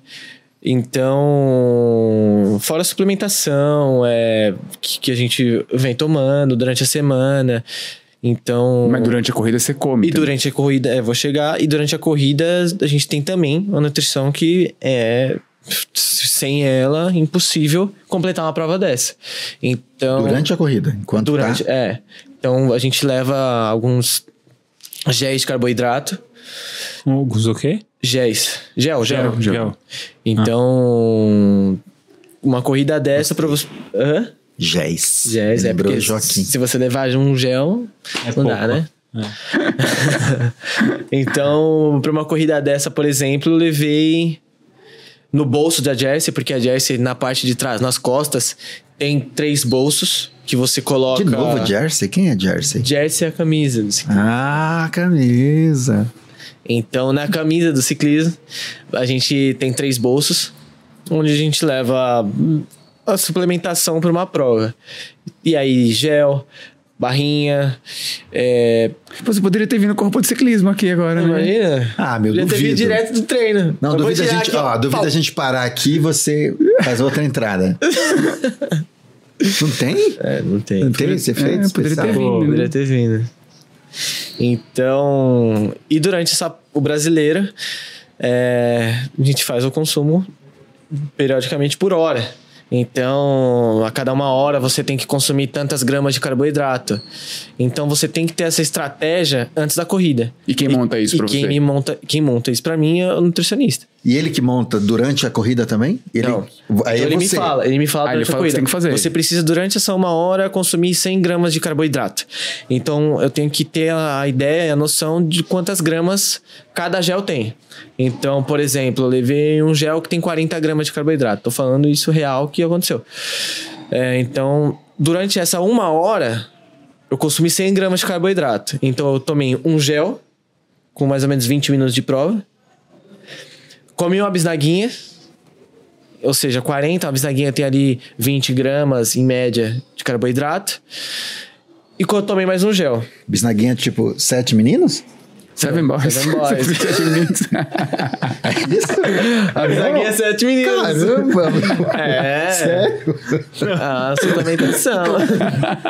Então, fora a suplementação é, que, que a gente vem tomando durante a semana. Então, Mas durante a corrida você come. e também. durante a corrida, é, vou chegar, e durante a corrida a gente tem também uma nutrição que é sem ela impossível completar uma prova dessa. Então, Durante a corrida, enquanto durante, tá... é. Então a gente leva alguns géis de carboidrato, Alguns o quê? géis, gel, gel. Gel, gel. Então, uma corrida dessa para você, Hã? Géis. Géis, é porque Joaquim. se você levar um gel, É não dá, pouco. né? então, para uma corrida dessa, por exemplo, eu levei no bolso da Jersey, porque a Jersey, na parte de trás, nas costas, tem três bolsos que você coloca. De novo, Jersey? Quem é Jersey? Jersey é a camisa do ciclismo. Ah, camisa. Então, na camisa do ciclismo, a gente tem três bolsos, onde a gente leva a suplementação para uma prova. E aí, gel, barrinha, é, Você poderia ter vindo com roupa de ciclismo aqui agora, né? Imagina. Ah, meu, Já ter vindo direto do treino. Não, Eu duvida a gente, aqui, ó, duvida a gente parar aqui e você faz outra entrada. Não tem? É, não tem. Não tem esse efeito É, poderia ter vindo. né? Poderia ter vindo. Então, e durante essa, o brasileiro, é, a gente faz o consumo periodicamente por hora. Então, a cada uma hora você tem que consumir tantas gramas de carboidrato. Então, você tem que ter essa estratégia antes da corrida. E quem monta isso e pra quem você? Me monta, quem monta isso pra mim é o nutricionista. E ele que monta durante a corrida também? Ele, Não. Aí Então é ele me você. fala, ele me fala Ah, ele durante a fala o que corrida. tem que fazer. Você precisa, durante essa uma hora, consumir 100 gramas de carboidrato. Então, eu tenho que ter a ideia, a noção de quantas gramas cada gel tem. Então, por exemplo, eu levei um gel que tem 40 gramas de carboidrato. Tô falando isso real que aconteceu. É, então, durante essa uma hora, eu consumi 100 gramas de carboidrato. Então, eu tomei um gel com mais ou menos 20 minutos de prova. Comi uma bisnaguinha, ou seja, 40, a bisnaguinha tem ali 20 gramas em média de carboidrato. E tomei mais um gel. Bisnaguinha, tipo, sete meninos? Seven Boys. Seven Boys. Seven Minutes. É isso? A bisnaguinha é 7 meninos. Caramba! É. Sério? Ah, suplemento adição.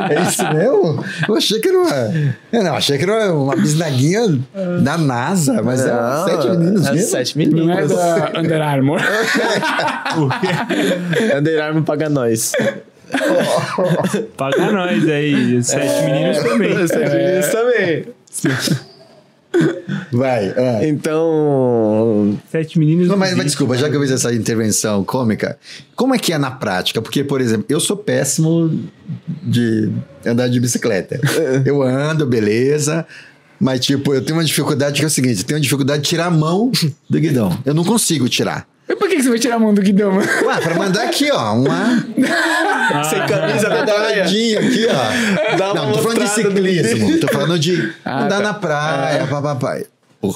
É isso mesmo? Eu achei que era uma. eu Não, achei que era uma bisnaguinha da NASA, mas é Não, sete meninos é mesmo. Sete Não é meninos. da Under Armour. Under Armour paga nós. Paga nós aí. Sete meninos também. Sete meninos também. Vai. é. Então. Sete meninos. Não, mas, mas desculpa, já que eu fiz essa intervenção cômica, como é que é na prática? Porque, por exemplo, eu sou péssimo de andar de bicicleta. Eu ando, beleza. Mas, tipo, eu tenho uma dificuldade que é o seguinte: eu tenho uma dificuldade de tirar a mão do guidão. Eu não consigo tirar. Mas por que que você vai tirar a mão do guidão, mano? Ué, pra mandar aqui, ó, uma Sem camisa da praia. paradinha aqui, ó. Dá uma não, não tô falando de ciclismo, tô falando de Ah, andar tá. na praia, papai.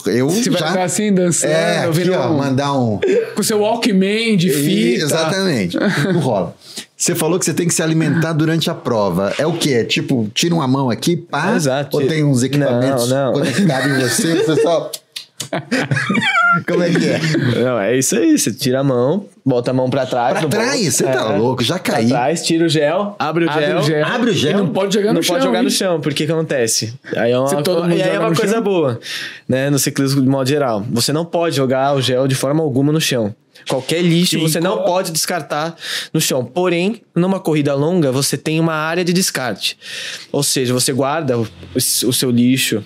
Eu Você vai já... ficar assim, dançando, É, aqui, ó, um- mandar um... com seu Walkman de fita. Exatamente. Não rola. Você falou que você tem que se alimentar durante a prova. É o quê? É tipo, tira uma mão aqui, pá? Exato. Ou tem uns equipamentos Não, não. conectados em você, você só... Como é que é? Não, é isso aí. Você tira a mão, bota a mão pra trás. Pra no trás? bolso. Você tá É. louco, já Pra caí. trás, tira o gel, abre o Abre gel. o gel. Abre o gel? E não pode jogar no não chão. pode jogar no hein? chão, porque que acontece? Aí é uma, Se todo mundo e aí é uma no coisa chão? boa, né? No ciclismo de modo geral. Você não pode jogar o gel de forma alguma no chão. Qualquer lixo Sim, você não pode descartar no chão. Porém, numa corrida longa, você tem uma área de descarte. Ou seja, você guarda o, o seu lixo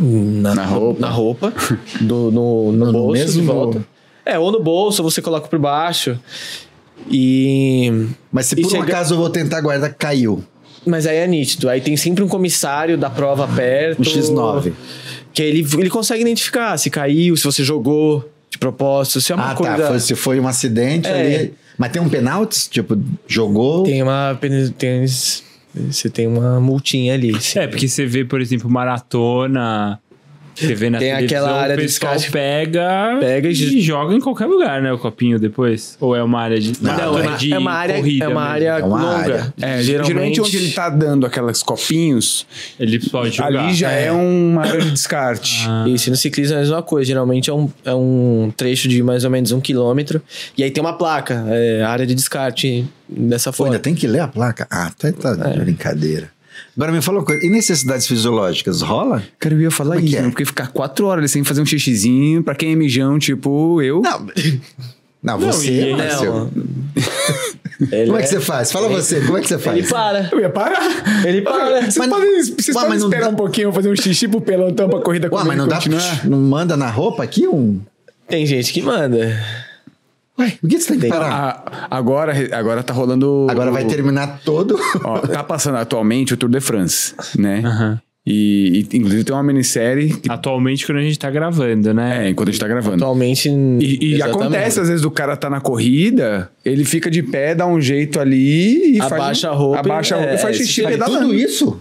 na, Na roupa. na roupa do, no, no, No bolso mesmo- de volta. É, ou no bolso, você coloca por baixo. E Mas se por um chega- acaso eu vou tentar guardar, caiu. mas aí é nítido. Aí tem sempre um comissário da prova perto. O X9. Que ele, ele consegue identificar se caiu, se você jogou de propósito, se é uma Ah, coisa. tá. Foi, se foi um acidente É. ali. Mas tem um penalti? Tipo, jogou. Tem uma. Tem, você tem uma multinha ali. sim. É, porque você vê, por exemplo, maratona. Você vê na Tem televisão, aquela área o de pessoal descarte. pega, Pega e- e joga em qualquer lugar, né? O copinho depois. Ou é uma área de. Não, Não, é uma, de é uma área, corrida é uma mesmo. área É uma longa. área. É, geralmente, onde ele tá dando aqueles copinhos, Ele pode jogar. ali já é. uma área de descarte. Isso, e no ciclismo é a mesma coisa. Geralmente é um, é um trecho de mais ou menos um quilômetro. E aí tem uma placa, é, área de descarte dessa Pô, forma. ainda tem que ler a placa? Ah, tá, tá É. de brincadeira. Agora me fala uma coisa. E necessidades fisiológicas? Rola? Cara, eu ia falar Como é isso, é? né? porque ficar quatro horas ali sem fazer um xixizinho, pra quem é mijão, tipo eu. Não. Não, você, e- Marcelo. Não. Ele Como é que você faz? Fala você, como é que você faz? Ele para. Eu ia parar. Ele para. Vocês Mas- podem, vocês Ué, podem não esperar dá- um pouquinho, fazer um xixi pro pelotão pra corrida Ué, mas não dá continuar? Não manda na roupa aqui um. Tem gente que manda. Ué, por que você tem que parar? Ah, agora, agora tá rolando. Agora vai o- terminar todo. Ó, tá passando atualmente o Tour de France, né? Aham. E, e, inclusive tem uma minissérie. Que, Atualmente, quando a gente tá gravando, né? é, enquanto a gente tá gravando. Atualmente. E, e acontece, às vezes, do cara tá na corrida, ele fica de pé, dá um jeito ali e faz. Abaixa um- a roupa Abaixa a roupa e faz é, xixi faz pedalando. Tudo isso?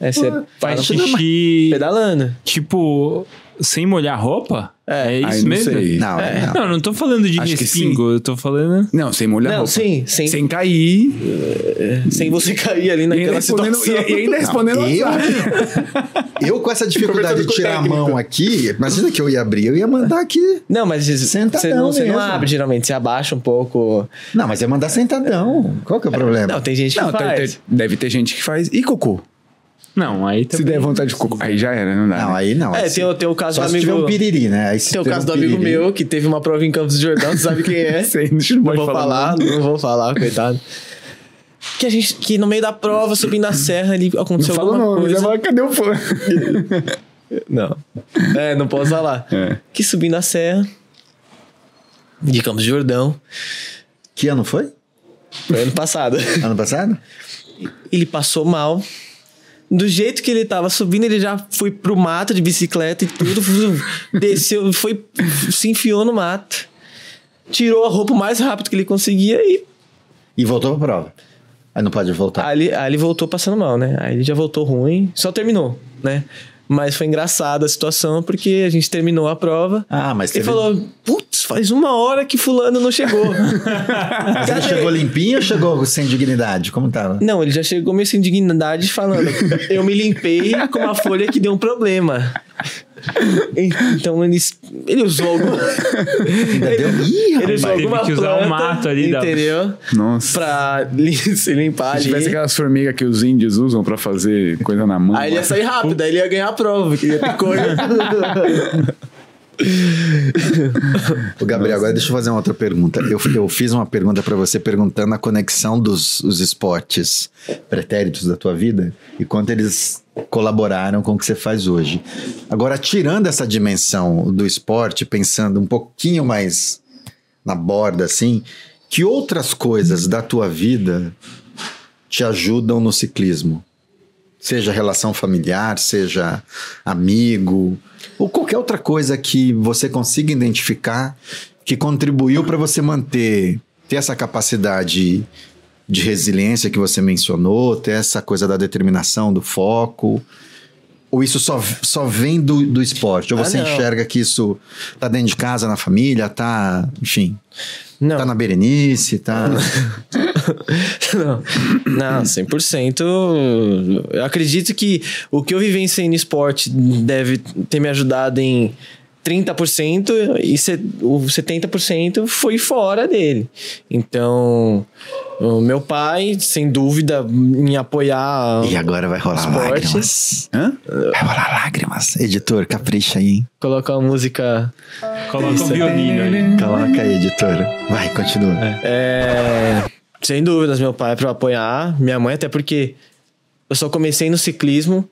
É, você Faz para xixi, pedalando. tipo, sem molhar a roupa? É, É isso Aí não mesmo? sei. Não, É. não. Não, não tô falando de Acho respingo, eu tô falando... Não, sem molhar Não, roupa. sim, sem- Sem cair. Sem você cair ali E naquela respondendo, situação. e, e ainda respondendo Não, eu-. Eu com essa dificuldade de tirar a mão aqui, imagina que eu ia abrir, eu ia mandar aqui. Não, mas você, Sentadão você não, você não mesmo. abre geralmente, você abaixa um pouco. Não, mas ia mandar sentadão. Qual que é o problema? Não, tem gente que Não, tem- faz. tem- deve ter gente que faz. E cocô? Não, aí Se também... der vontade de cocô. Aí já era, não dá. Não, né? aí não. É, Assim, tem, o- tem o caso Só do se tiver amigo. um piriri, né? Aí se Tem o caso um do amigo piriri- meu que teve uma prova em Campos do Jordão, tu sabe quem é? Sei, não Não vou falar. falar, não vou falar, coitado. Que a gente, que no meio da prova, subindo a serra ali, aconteceu Não alguma não, coisa. vai, cadê o fã? Não. É, não posso falar. É. Que subindo a serra, de Campos de Jordão. Que ano foi? Foi ano passado. Ano passado? ele passou mal. Do jeito que ele tava subindo, ele já foi pro mato de bicicleta e tudo. desceu, foi, se enfiou no mato. Tirou a roupa o mais rápido que ele conseguia e E voltou pra prova. Aí não pode voltar. aí ele, aí ele voltou passando mal, né? Aí ele já voltou ruim, só terminou, né? Mas foi engraçada a situação porque a gente terminou a prova. Ah, mas Ele teve... falou: Putz, faz uma hora que Fulano não chegou. Mas ele chegou limpinho ou chegou sem dignidade? Como tava? Não, ele já chegou meio sem dignidade falando: Eu me limpei com uma folha que deu um problema. Então ele, ele usou alguma. Ainda deu... Ih, Ele usou Teve alguma que usar o planta, mato ali da- Entendeu? Nossa. Pra li- se limpar Se tivesse ali. aquelas formigas que os índios usam pra fazer coisa na mão. Aí ele ia sair rápido, aí ele ia ganhar a prova, que ele ia ter correr. Ô, Gabriel, agora deixa eu fazer uma outra pergunta. Eu, eu fiz uma pergunta pra você perguntando a conexão dos os esportes pretéritos da tua vida e quanto eles colaboraram com o que você faz hoje. Agora, tirando essa dimensão do esporte, pensando um pouquinho mais na borda, assim, que outras coisas da tua vida te ajudam no ciclismo? Seja relação familiar, seja amigo, ou qualquer outra coisa que você consiga identificar que contribuiu para você manter, ter essa capacidade de resiliência que você mencionou, ter essa coisa da determinação, do foco. Ou isso só, só vem do, do esporte? Ou Ah, você enxerga que isso tá dentro de casa, na família, tá, enfim, Não. tá na Berenice, tá... não, não, 100%. Eu acredito que o que eu vivenciei no esporte deve ter me ajudado em 30% e o 70% foi fora dele. Então, o meu pai, sem dúvida, me apoiar. E agora vai rolar Esporte. lágrimas. Hã? Vai rolar lágrimas. Editor, capricha aí, hein? Colocar uma música. Coloca um violino ali. Coloca aí, editora. Vai, continua. É, sem dúvidas, meu pai para apoiar, minha mãe, até porque eu só comecei no ciclismo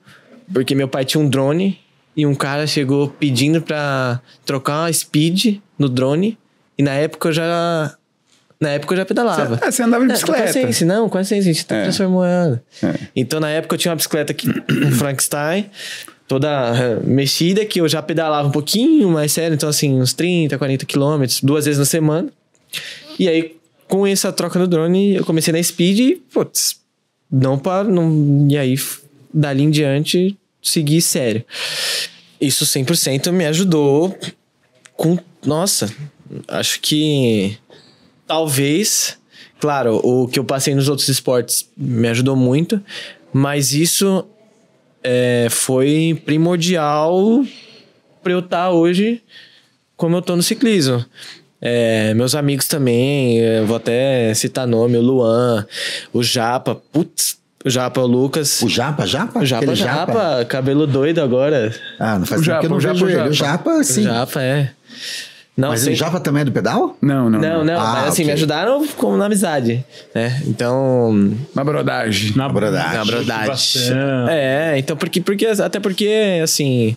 porque meu pai tinha um drone e um cara chegou pedindo pra trocar uma speed no drone e na época eu já na época eu já pedalava. Ah, você andava de É, bicicleta. Com a Sense, não, com a Sense, a gente É. transformou ela. É. Então, na época, eu tinha uma bicicleta que, um Frankenstein, toda eh, mexida, que eu já pedalava um pouquinho mais sério, então, assim, uns 30, 40 quilômetros, duas vezes na semana. E aí, com essa troca do drone, eu comecei na Speed e, putz, não paro, não... E aí, dali em diante, segui sério. Isso 100% me ajudou com... Nossa, acho que talvez, claro, o que eu passei nos outros esportes me ajudou muito, mas isso é, foi primordial para eu estar hoje como eu tô no ciclismo. É, meus amigos também, vou até citar nome, o Luan, o Japa, putz, Japa, o Lucas. O Japa, Japa? O Japa, Aquele Japa, cabelo doido agora. Ah, não faz O tempo que eu não Japa, o vejo Japa, ele. o Japa, sim. O Japa, é. Não, Mas o Japa também é do pedal? Não, não. Não, não, Ah, mas assim, ok. me ajudaram como na amizade, né? Então, Uma brodagem. Na Brodagem. na brodagem. É, então, porque, porque, até porque, assim,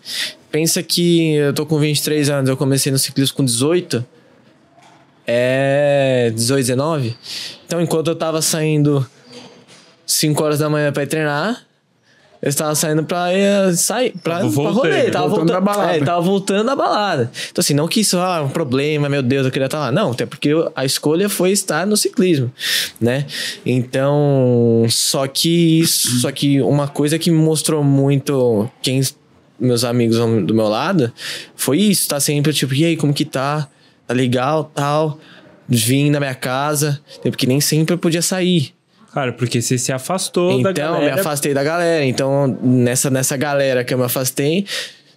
pensa que eu tô com 23 anos, eu comecei no ciclismo com 18, é 18, 19. Então, enquanto eu tava saindo 5 horas da manhã pra ir treinar, eu estava saindo pra sair, pra, pra rolê, tava voltando voltando, da balada. É, tava voltando da balada. Então, assim, não que isso ah, um problema, meu Deus, eu queria estar lá. Não, até porque a escolha foi estar no ciclismo, né? Então, só que isso, só que uma coisa que me mostrou muito quem meus amigos do meu lado foi isso, tá sempre tipo, e aí, como que tá? Tá legal, tal. Vim na minha casa, porque nem sempre eu podia sair. Cara, porque você se afastou da Então, galera. me afastei da galera. Então, nessa, nessa galera que eu me afastei,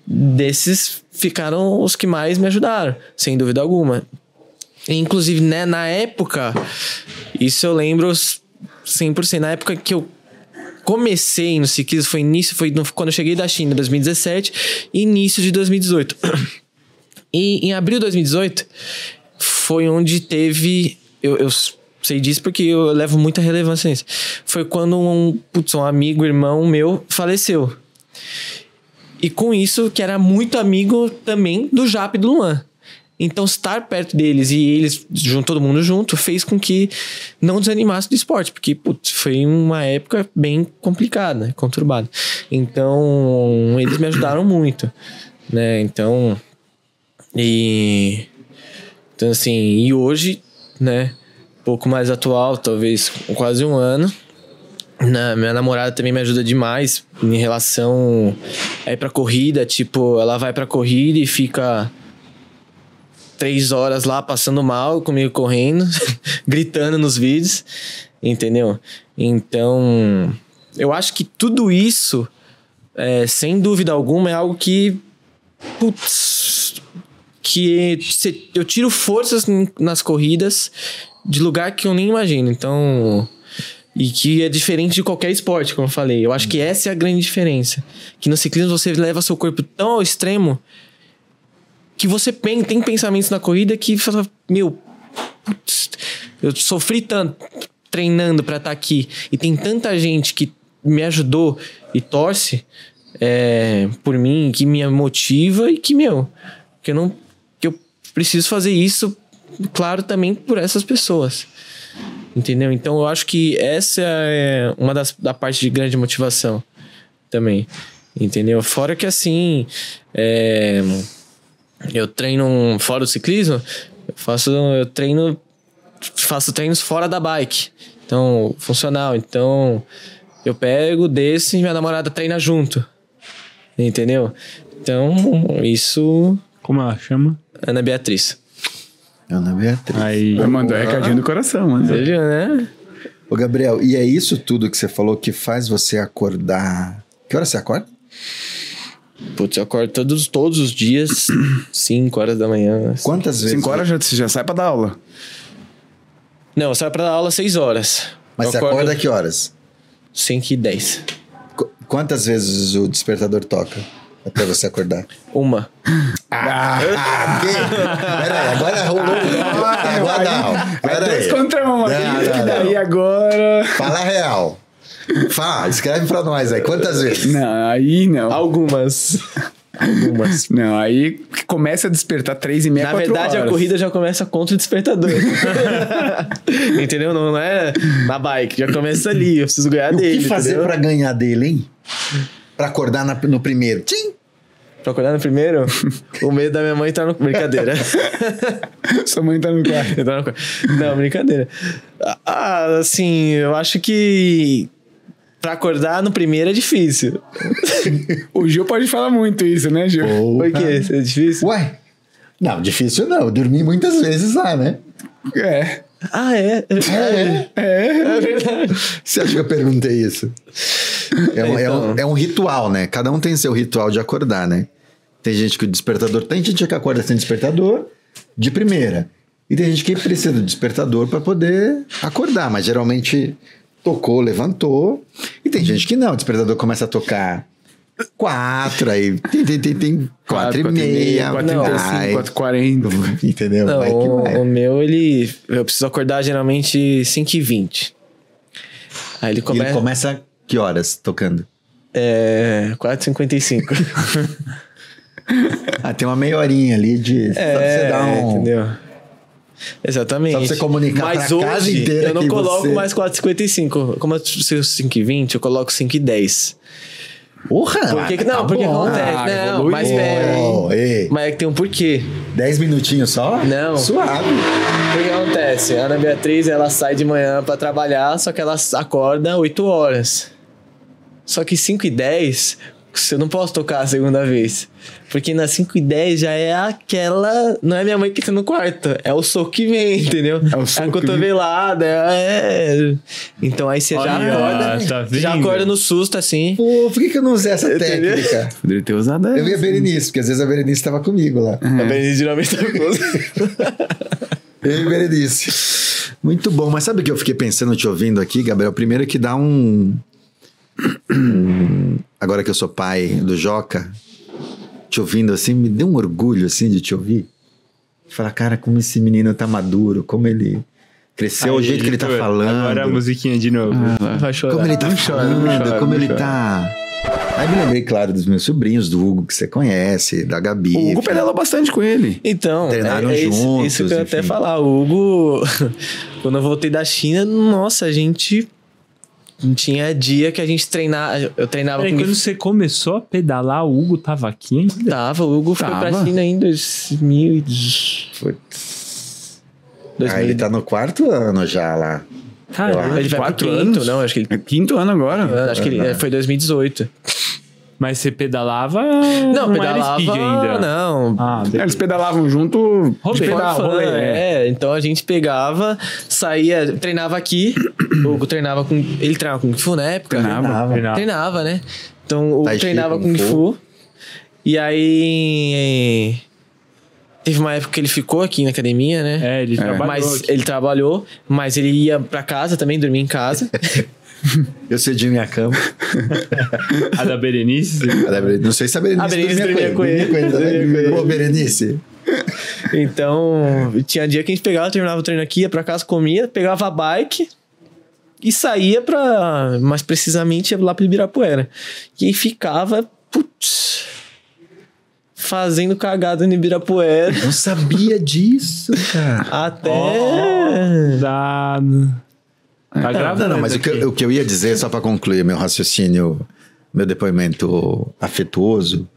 desses ficaram os que mais me ajudaram, sem dúvida alguma. Inclusive, né, na época, isso eu lembro 100%. Na época que eu comecei no ciclismo, foi início, foi quando eu cheguei da China, 2017, e início de 2018. E em abril de 2018 foi onde teve. Eu, eu sei disso porque eu levo muita relevância nisso. Foi quando um, putz, um amigo, irmão meu, faleceu. E com isso, que era muito amigo também do Jap e do Luan. Então, estar perto deles e eles, junto, todo mundo junto, fez com que não desanimasse do esporte, porque putz, foi uma época bem complicada, conturbada. Então, eles me ajudaram muito, né? Então, e. Então, assim, e hoje, né? Pouco mais atual, talvez quase um ano. Na, minha namorada também me ajuda demais em relação a ir pra corrida. Tipo, ela vai pra corrida e fica três horas lá passando mal comigo correndo, gritando nos vídeos, entendeu? Então, eu acho que tudo isso, é, sem dúvida alguma, é algo que. Putz, que eu tiro forças nas corridas de lugar que eu nem imagino. Então. E que é diferente de qualquer esporte, como eu falei. Eu acho que essa é a grande diferença. Que no ciclismo você leva seu corpo tão ao extremo que você pen- tem pensamentos na corrida que fala, meu, putz, eu sofri tanto treinando pra estar aqui e tem tanta gente que me ajudou e torce é, por mim, que me motiva e que, meu, que eu não. que eu preciso fazer isso, claro, também por essas pessoas. Entendeu? Então eu acho que essa é uma das da parte de grande motivação também. Entendeu? Fora que assim. é, eu treino fora do ciclismo, eu faço. Eu treino. Faço treinos fora da bike. Então, funcional. Então, eu pego, desço e minha namorada treina junto. Entendeu? Então, isso. Como ela chama? Ana Beatriz. Ana Beatriz. Aí. Vai mandar recadinho do coração, mano. Você viu, né? Ô, Gabriel, e é isso tudo que você falou que faz você acordar. Que hora você acorda? Putz, eu acordo todos, todos os dias, 5 horas da manhã. Quantas vezes? Cinco horas já, você já sai pra dar aula. Não, eu saio pra dar aula 6 horas. Mas eu você acorda a que horas? 5 e 10. Qu- Quantas vezes o despertador toca até você acordar? Uma. Ah, que? Peraí, agora rolou. Agora não. Peraí. contra um, Não, não, não. agora. Fala a real. Fala, escreve pra nós aí. Quantas vezes? Não, aí não. Algumas. Algumas. Não, aí começa a despertar três e meia, Na verdade, a horas. corrida já começa contra o despertador. entendeu? Não, não é na bike, já começa ali. Eu preciso ganhar O dele. que fazer entendeu? pra ganhar dele, hein? Pra acordar na- no primeiro. Tchim! Pra acordar no primeiro, o medo da minha mãe tá no. Brincadeira. Sua mãe tá no quarto. Entrar no quarto. Não, brincadeira. Ah, assim, eu acho que. Pra acordar no primeiro é difícil. O Gil pode falar muito isso, né, Gil? Por quê? É difícil? Ué? Não, difícil não. Eu dormi muitas vezes lá, né? É. Ah, é? É. É verdade. Você acha que eu perguntei isso? É um, é um- Então. é um ritual, né? Cada um tem seu ritual de acordar, né? Tem gente que o despertador. Tem gente que acorda sem despertador de primeira. E tem gente que precisa do despertador para poder acordar, mas geralmente tocou, levantou. E tem gente que não, o despertador começa a tocar quatro, aí tem, tem, tem, tem quatro, e meia, quatro Não, e cinco, quatro e quarenta. entendeu? Não, vai que o, vai. o meu, ele. Eu preciso acordar geralmente 5h20. Aí ele E começa. ele começa que horas tocando? É. 4h55. Ah, tem uma meia horinha ali de. pra você dar um. entendeu? Exatamente. Só pra você comunicar Mas hoje, casa inteira eu não coloco você- mais 4h55. Como eu preciso 5h20, eu coloco 5h10. Porra! Por que que- tá não, porque bom. acontece. Ah, não, mas pera. Ei, Mas é que tem um porquê. 10 minutinhos só? Não. Suave. O que acontece? A Ana Beatriz, ela sai de manhã pra trabalhar, só que ela acorda 8 horas. Só que 5 e 10, eu não posso tocar a segunda vez. Porque nas 5 e 10 já é aquela... Não é minha mãe que tá no quarto, é o soco que vem, entendeu? É o soco a que cotovelada, é... Então aí você já Olha, acorda... tá já acorda no susto, assim. Pô, por que, que eu não usei essa técnica? Poderia ter usado Eu essa. vi a Berenice, porque às vezes a Berenice estava comigo lá. A Berenice geralmente tá Eu e Berenice. Muito bom, mas sabe o que eu fiquei pensando te ouvindo aqui, Gabriel? Primeiro que dá um. Agora que eu sou pai do Joca, te ouvindo assim, me deu um orgulho assim de te ouvir. Falar, cara, como esse menino tá maduro, como ele cresceu, o Aí, jeito que ele tá falando. Agora a musiquinha de novo. Vai chorar. Como ele tá Não chora, falando, não chora, como ele chora. tá Aí me lembrei, claro, dos meus sobrinhos, do Hugo, que você conhece, da Gabi. O Hugo pedala bastante com ele. Então, Treinaram é, é isso, juntos, isso que eu ia até enfim. falar. O Hugo, quando eu voltei da China, nossa, a gente tinha dia que a gente treinava. Eu treinava Peraí, com quando você começou a pedalar, o Hugo tava aqui ainda? Tava, o Hugo foi pra Tava? China em 2018. Aí ele tá no quarto ano já lá. Caramba, Ele vai pro Quatro quinto, anos? não, acho que ele. É quinto ano agora. Acho que ele é, foi 2018. Mas você pedalava. Não, não pedalava. era speed ainda. Não. Ah, É, eles pedalavam junto. Rolê. de pedal, Fã, rolê, é. é. então a gente pegava, saía, treinava aqui. o Hugo treinava com. Ele treinava com Kung Fu na época. Treinava. Treinava. Treinava, né? Então o Hugo treinava Kung Kung Fu. Fu. E aí. Teve uma época que ele ficou aqui na academia, né? É, ele trabalhou. Mas aqui. ele trabalhou, mas ele ia pra casa também, dormia em casa. Eu cedi minha cama. A da Berenice. Não sei se a Berenice, A Berenice dormia com ele. dormia com ele. também. Pô, Berenice. Então, tinha dia que a gente pegava, terminava o treino aqui, ia pra casa, comia, pegava a bike e saía pra. Mais precisamente, ia lá pro Ibirapuera. E aí ficava, putz, fazendo cagada no Ibirapuera Não sabia disso, cara. até. Da. Tá gravando Não, não, mas o que, eu- o que eu ia dizer, só para concluir meu raciocínio, meu depoimento afetuoso,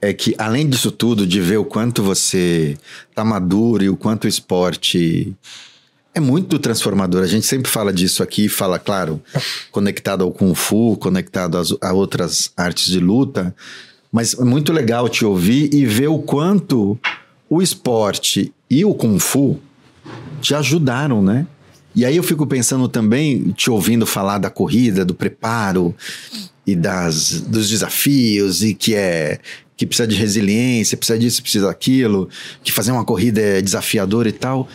é que além disso tudo, de ver o quanto você tá maduro e o quanto o esporte é muito transformador. A gente sempre fala disso aqui, fala, claro, conectado ao Kung Fu, conectado às, a outras artes de luta, mas é muito legal te ouvir e ver o quanto o esporte e o Kung Fu te ajudaram, né? E aí eu fico pensando também, te ouvindo falar da corrida, do preparo e das, dos desafios e que é que precisa de resiliência, precisa disso, precisa daquilo, que fazer uma corrida é desafiador e tal.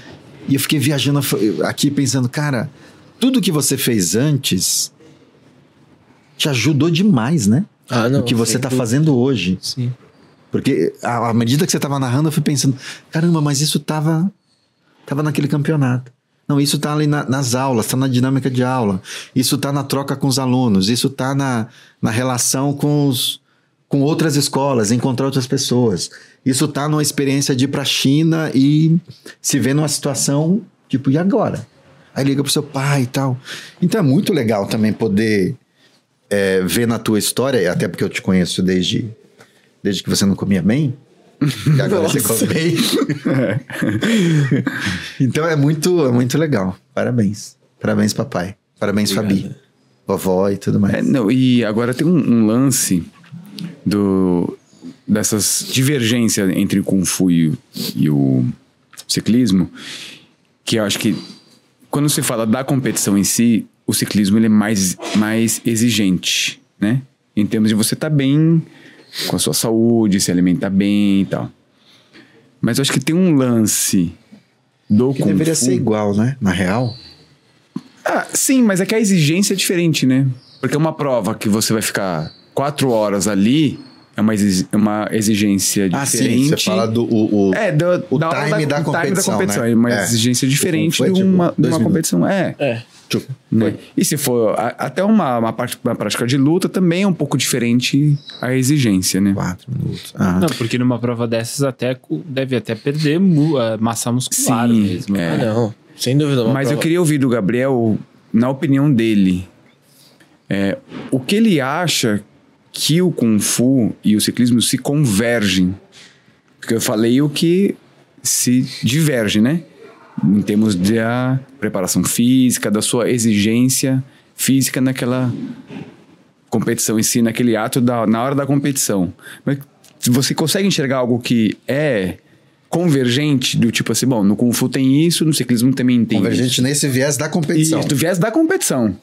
E eu fiquei viajando aqui pensando, cara, tudo que você fez antes te ajudou demais, né? Ah, o que você está fazendo hoje. Sim. Porque à medida que você estava narrando, eu fui pensando, caramba, mas isso tava, tava naquele campeonato. Não, isso tá ali na- nas aulas, tá na dinâmica de aula. Isso tá na troca com os alunos, isso tá na, na relação com, os, com outras escolas, encontrar outras pessoas. Isso tá numa experiência de ir pra China e se ver numa situação, tipo, e agora? Aí liga pro seu pai e tal. Então é muito legal também poder é, ver na tua história, até porque eu te conheço desde, desde que você não comia bem. E agora você come então é muito, é muito legal. Parabéns. Parabéns, papai. Parabéns, Fabi. Vovó e tudo mais. É, não, e agora tem um, um lance do, dessas divergências entre o Kung Fu e, o- e o ciclismo, que eu acho que quando se fala da competição em si, o ciclismo ele é mais, mais exigente, né? Em termos de você estar bem com a sua saúde, se alimentar bem e tal. Mas eu acho que tem um lance do que Kung deveria Fu. ser igual, né? Na real. Ah, sim, mas é que a exigência é diferente, né? Porque uma prova que você vai ficar quatro horas ali é uma, é uma exigência Ah, sim. diferente. Você fala do. O, o- É, do, o da hora time da o time competição, competição. né? É uma É. exigência diferente Foi, de tipo, uma, de uma competição. É. É. Tchuc. Né? E se for a- até uma, uma, parte, uma prática de luta, também é um pouco diferente a exigência, né? Quatro minutos. Aham. Não, porque numa prova dessas até deve até perder mu- massa muscular Sim, mesmo. é. Ah, não. Sem dúvida. uma Mas eu prova- queria ouvir do Gabriel, na opinião dele, é, o que ele acha que o Kung Fu e o ciclismo se convergem. Porque eu falei o que se diverge, né? Em termos da preparação física, da sua exigência física naquela competição em si, naquele ato da, na hora da competição. Mas você consegue enxergar algo que é convergente do tipo assim, bom, no Kung Fu tem isso, no ciclismo também tem Convergente isso. nesse viés da competição. Isso, viés da competição.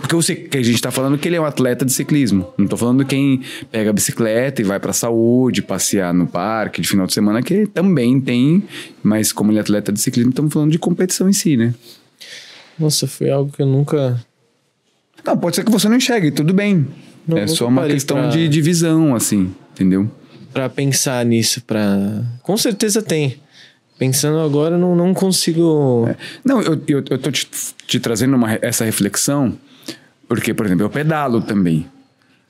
Porque que a gente tá falando que ele é um atleta de ciclismo. Não tô falando quem pega a bicicleta e vai pra saúde, passear no parque de final de semana, que também tem, mas como ele é atleta de ciclismo, estamos falando de competição em si, né? Nossa, foi algo que eu nunca. Não, pode ser que você não enxergue, tudo bem. Não, é só uma questão pra- de divisão, assim, entendeu? Pra pensar nisso, pra. Com certeza tem. Pensando agora, eu não, não consigo. Não, eu, eu, eu tô te, te trazendo uma, essa reflexão, porque, por exemplo, eu pedalo também.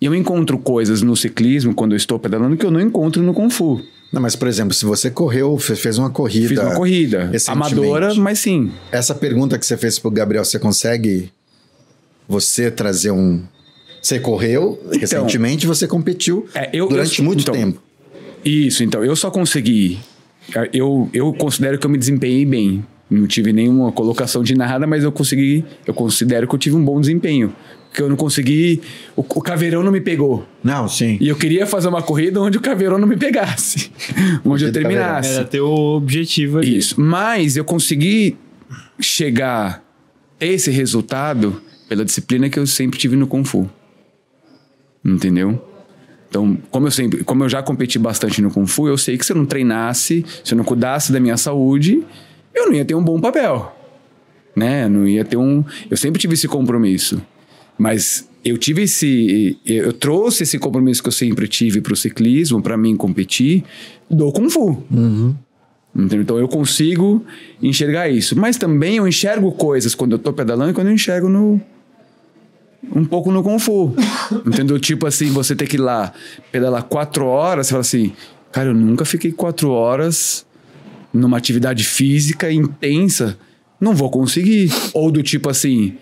E eu encontro coisas no ciclismo, quando eu estou pedalando, que eu não encontro no Kung Fu. Não, mas, por exemplo, se você correu, fe- fez uma corrida. Fiz uma corrida. Amadora, mas sim. Essa pergunta que você fez pro Gabriel, você consegue você trazer um. Você correu recentemente, você competiu Então, É, eu- durante eu- muito então, tempo. Isso, então, eu só consegui. Eu, eu considero que eu me desempenhei bem. Não tive nenhuma colocação de nada, mas eu consegui. Eu considero que eu tive um bom desempenho. Porque eu não consegui. O, o caveirão não me pegou. Não, sim. E eu queria fazer uma corrida onde o caveirão não me pegasse. onde eu caveirão. terminasse. Era teu objetivo ali. Isso. Mas eu consegui chegar a esse resultado pela disciplina que eu sempre tive no Kung Fu. Entendeu? Então, como eu sempre, como eu já competi bastante no Kung Fu, eu sei que se eu não treinasse, se eu não cuidasse da minha saúde, eu não ia ter um bom papel. Né? Eu Não ia ter um, eu sempre tive esse compromisso. Mas eu tive esse eu trouxe esse compromisso que eu sempre tive para o ciclismo, para mim competir, do Kung Fu. Entendeu? Então eu consigo enxergar isso. Mas também eu enxergo coisas quando eu tô pedalando e quando eu enxergo no. Um pouco no Kung Fu. Entendeu? Tipo assim, você ter que ir lá pedalar quatro horas, você fala assim, cara, eu nunca fiquei quatro horas numa atividade física intensa. Não vou conseguir. Ou do tipo assim,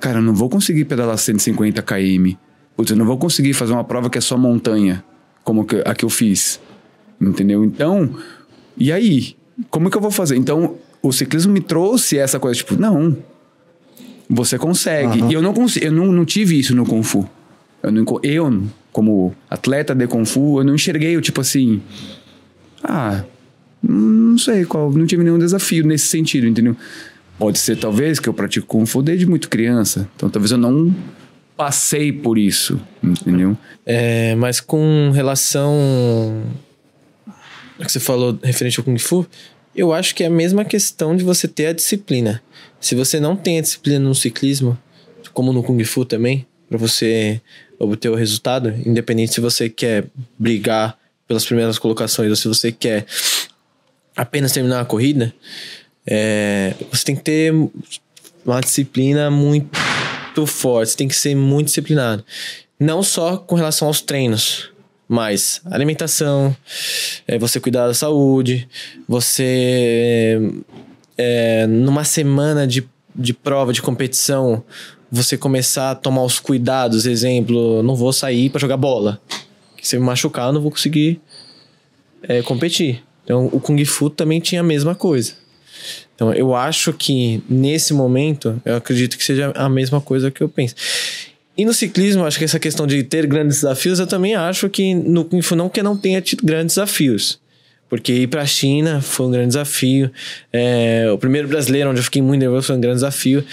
cara, eu não vou conseguir pedalar 150 km. Putz, eu não vou conseguir fazer uma prova que é só montanha, como a que eu fiz. Entendeu? Então, e aí? Como que eu vou fazer? Então, o ciclismo me trouxe essa coisa, tipo, não. Você consegue. E eu não consigo, eu não, não tive isso no Kung Fu. Eu, não, eu, como atleta de Kung Fu, eu não enxerguei o tipo assim. Ah, não sei qual, não tive nenhum desafio nesse sentido, entendeu? Pode ser talvez que eu pratico Kung Fu desde muito criança. Então talvez eu não passei por isso, entendeu? É, mas com relação ao que você falou referente ao Kung Fu, eu acho que é a mesma questão de você ter a disciplina. Se você não tem a disciplina no ciclismo, como no Kung Fu também, para você obter o resultado, independente se você quer brigar pelas primeiras colocações ou se você quer apenas terminar a corrida, é, você tem que ter uma disciplina muito forte, você tem que ser muito disciplinado. Não só com relação aos treinos, mas alimentação, é, você cuidar da saúde, você é, numa semana de, de prova, de competição, você começar a tomar os cuidados, exemplo, não vou sair para jogar bola. Se eu me machucar, eu não vou conseguir é, competir. Então, o Kung Fu também tinha a mesma coisa. Então, eu acho que nesse momento, eu acredito que seja a mesma coisa que eu penso. E no ciclismo, acho que essa questão de ter grandes desafios, eu também acho que no Kung Fu não que não tenha tido grandes desafios. Porque ir pra China foi um grande desafio. É, o primeiro brasileiro, onde eu fiquei muito nervoso, foi um grande desafio.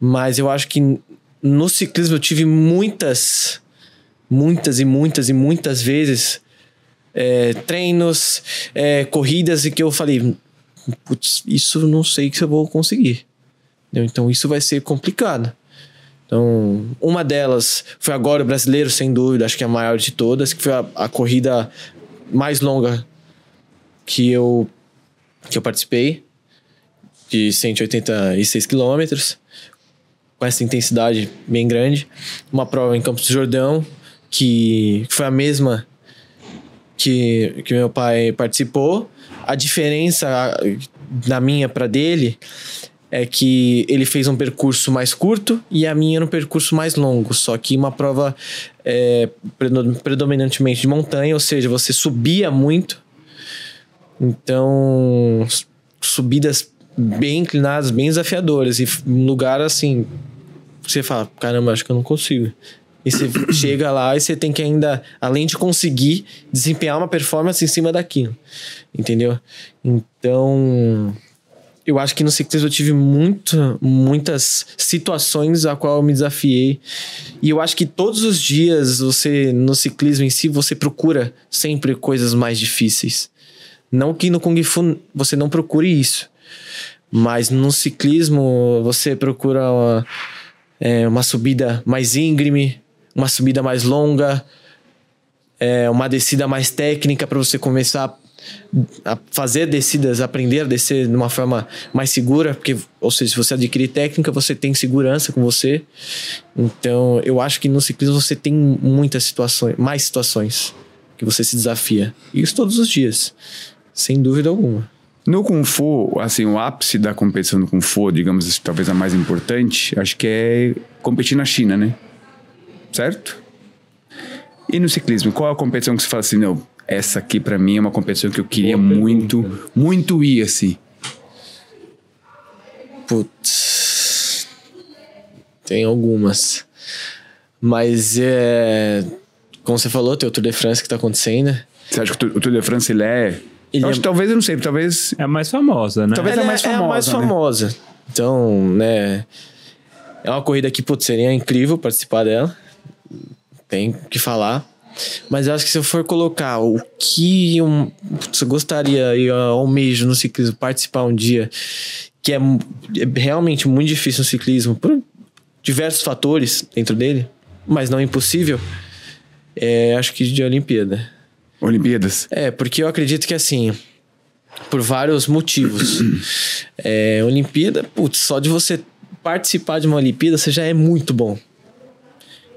Mas eu acho que no ciclismo eu tive muitas, muitas e muitas e muitas vezes é, treinos, é, corridas e que eu falei, putz, isso não sei se eu vou conseguir. Entendeu? Então isso vai ser complicado. Então, uma delas foi agora o brasileiro, sem dúvida, acho que é a maior de todas, que foi a, a corrida mais longa que eu, que eu participei, de 186 quilômetros, com essa intensidade bem grande. Uma prova em Campos do Jordão, que foi a mesma que, que meu pai participou. A diferença da minha para dele é que ele fez um percurso mais curto e a minha era um percurso mais longo. Só que uma prova é, predo- predominantemente de montanha, ou seja, você subia muito. Então, subidas bem inclinadas, bem desafiadoras. E um lugar assim, você fala, caramba, acho que eu não consigo. E você chega lá e você tem que ainda, além de conseguir, desempenhar uma performance em cima daquilo. Entendeu? Então, eu acho que no ciclismo eu tive muito, muitas situações a qual eu me desafiei. E eu acho que todos os dias você, no ciclismo em si, você procura sempre coisas mais difíceis. Não que no Kung Fu você não procure isso. Mas no ciclismo você procura uma, é, uma subida mais íngreme, uma subida mais longa, é, uma descida mais técnica para você começar a fazer descidas, aprender a descer de uma forma mais segura, porque, ou seja, se você adquirir técnica, você tem segurança com você. Então, eu acho que no ciclismo você tem muitas situações, mais situações que você se desafia. Isso todos os dias, sem dúvida alguma. No Kung Fu, assim, o ápice da competição no Kung Fu, digamos talvez a mais importante, acho que é competir na China, né? Certo? E no ciclismo, qual é a competição que você fala assim, não, essa aqui pra mim é uma competição que eu queria Boa muito, pergunta. muito ir, assim. Putz. Tem algumas. Mas é. Como você falou, tem o Tour de France que tá acontecendo. Você acha que o Tour de France, ele é... Ele eu é- acho que talvez, eu não sei, talvez... É a mais famosa, né? Talvez- é Ela mais É a mais famosa, né? famosa. Então, né. É uma corrida que, putz, seria incrível participar dela. Tem que falar. Mas eu acho que se eu for colocar o que eu, eu gostaria e eu almejo no ciclismo participar um dia, que é, é realmente muito difícil no ciclismo, por diversos fatores dentro dele, mas não impossível, é, acho que de Olimpíada. Olimpíadas. É, porque eu acredito que assim, por vários motivos. é, Olimpíada, putz, só de você participar de uma Olimpíada, você já é muito bom.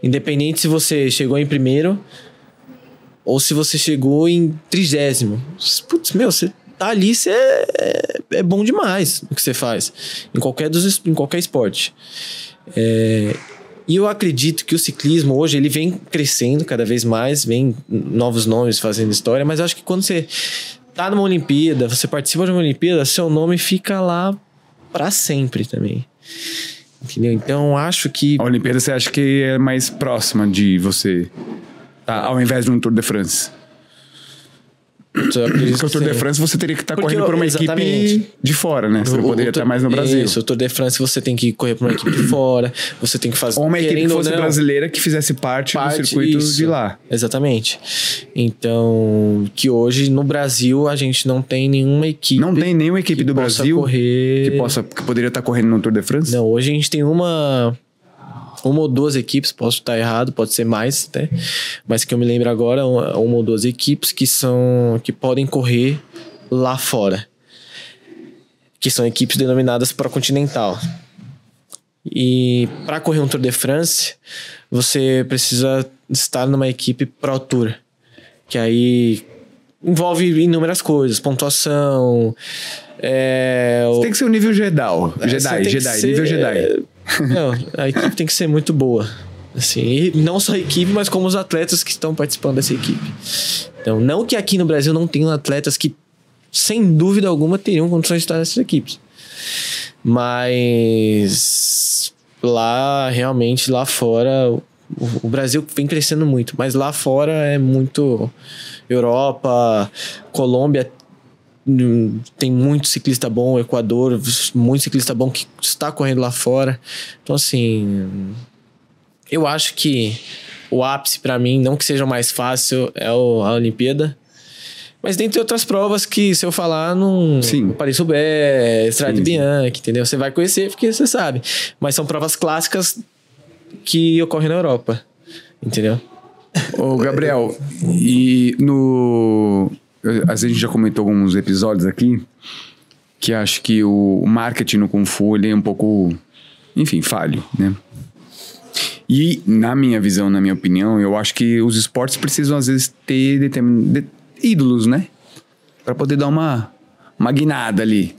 Independente se você chegou em primeiro ou se você chegou em trigésimo. Putz, meu, você tá ali, você é, é bom demais no que você faz. Em qualquer, dos, em qualquer esporte. É, e eu acredito que o ciclismo hoje ele vem crescendo cada vez mais, vem novos nomes fazendo história, mas eu acho que quando você tá numa Olimpíada, você participa de uma Olimpíada, seu nome fica lá pra sempre também. Entendeu? Então acho que A Olimpíada você acha que é mais próxima de você, tá, ao invés de um Tour de France? Porque o Tour de. France você teria que estar Porque correndo por uma exatamente. equipe de fora, né? Você não O- poderia o estar Tour- mais no Brasil. Isso, o Tour de France você tem que correr pra uma equipe de fora, você tem que fazer. Ou uma equipe que fosse não, brasileira que fizesse parte, parte, do circuito isso. de lá. Exatamente. Então, que hoje no Brasil a gente não tem nenhuma equipe. Não tem nenhuma equipe do Brasil correr. que, possa, que poderia estar correndo no Tour de France? Não, hoje a gente tem uma. Uma ou duas equipes, posso estar errado, pode ser mais até, mas que eu me lembro agora, uma, uma ou duas equipes que são. que podem correr lá fora. Que são equipes denominadas para continental. E para correr um Tour de France, você precisa estar numa equipe Pro Tour, que aí envolve inúmeras coisas, pontuação, é, o- Tem que ser o nível Jedi. você Jedi, Jedi, nível Jedi. Não, a equipe tem que ser muito boa. Assim, não só a equipe, mas como os atletas que estão participando dessa equipe. Então, não que aqui no Brasil não tenham atletas que, sem dúvida alguma, teriam condições de estar nessas equipes. Mas lá, realmente, lá fora, o, o Brasil vem crescendo muito, mas lá fora é muito Europa, Colômbia tem muito ciclista bom, Equador, muito ciclista bom que está correndo lá fora. Então, assim, eu acho que o ápice para mim, não que seja o mais fácil, é o- a Olimpíada. Mas dentre outras provas que, se eu falar, não. Sim. Paris-Roubaix, Estrada Sim, de sim. Bianchi, entendeu? Você vai conhecer porque você sabe. Mas são provas clássicas que ocorrem na Europa, entendeu? Ô, Gabriel, e no. A gente já comentou alguns episódios aqui que acho que o marketing no Kung Fu ele é um pouco, enfim, falho, né? E, na minha visão, na minha opinião, eu acho que os esportes precisam, às vezes, ter determin... de- ídolos, né? Pra poder dar uma, uma guinada ali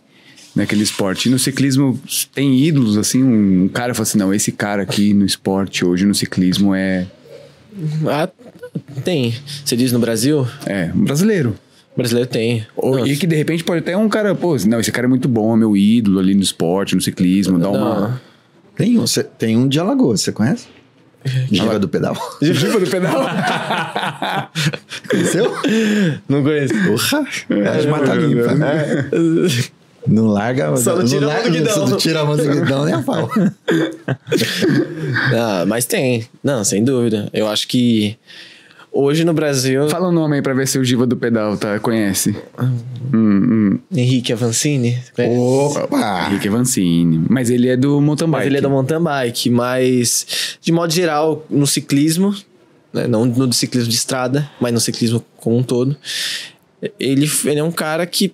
naquele esporte. E no ciclismo, tem ídolos, assim, um cara fala assim, não, esse cara aqui no esporte hoje, no ciclismo, é, Ah, tem. Você diz no Brasil? é um brasileiro. Brasileiro tem. Ou- Não, e que de repente pode até um cara, pô, não, esse cara é muito bom, é meu ídolo ali no esporte, no ciclismo, dá uma. não. Tem um, cê- tem um de Alagoas, você conhece? Giba do Pedal. Giba do pedal. Conheceu? Não conheço. Porra! É de mata limpa. Não larga. Só não tira do larga- guidão. Não tira a mão do guidão nem a pau. Ah, mas tem. Não, sem dúvida. Eu acho que hoje no Brasil. Fala o nome aí pra ver se o Giba do pedal tá, conhece. Hum, hum. Henrique Avancini. conhece? Opa! Henrique Avancini. Mas ele é do mountain bike. Mas ele é do mountain bike. Mas, de modo geral, no ciclismo, né, não no ciclismo de estrada, mas no ciclismo como um todo, ele, ele é um cara que,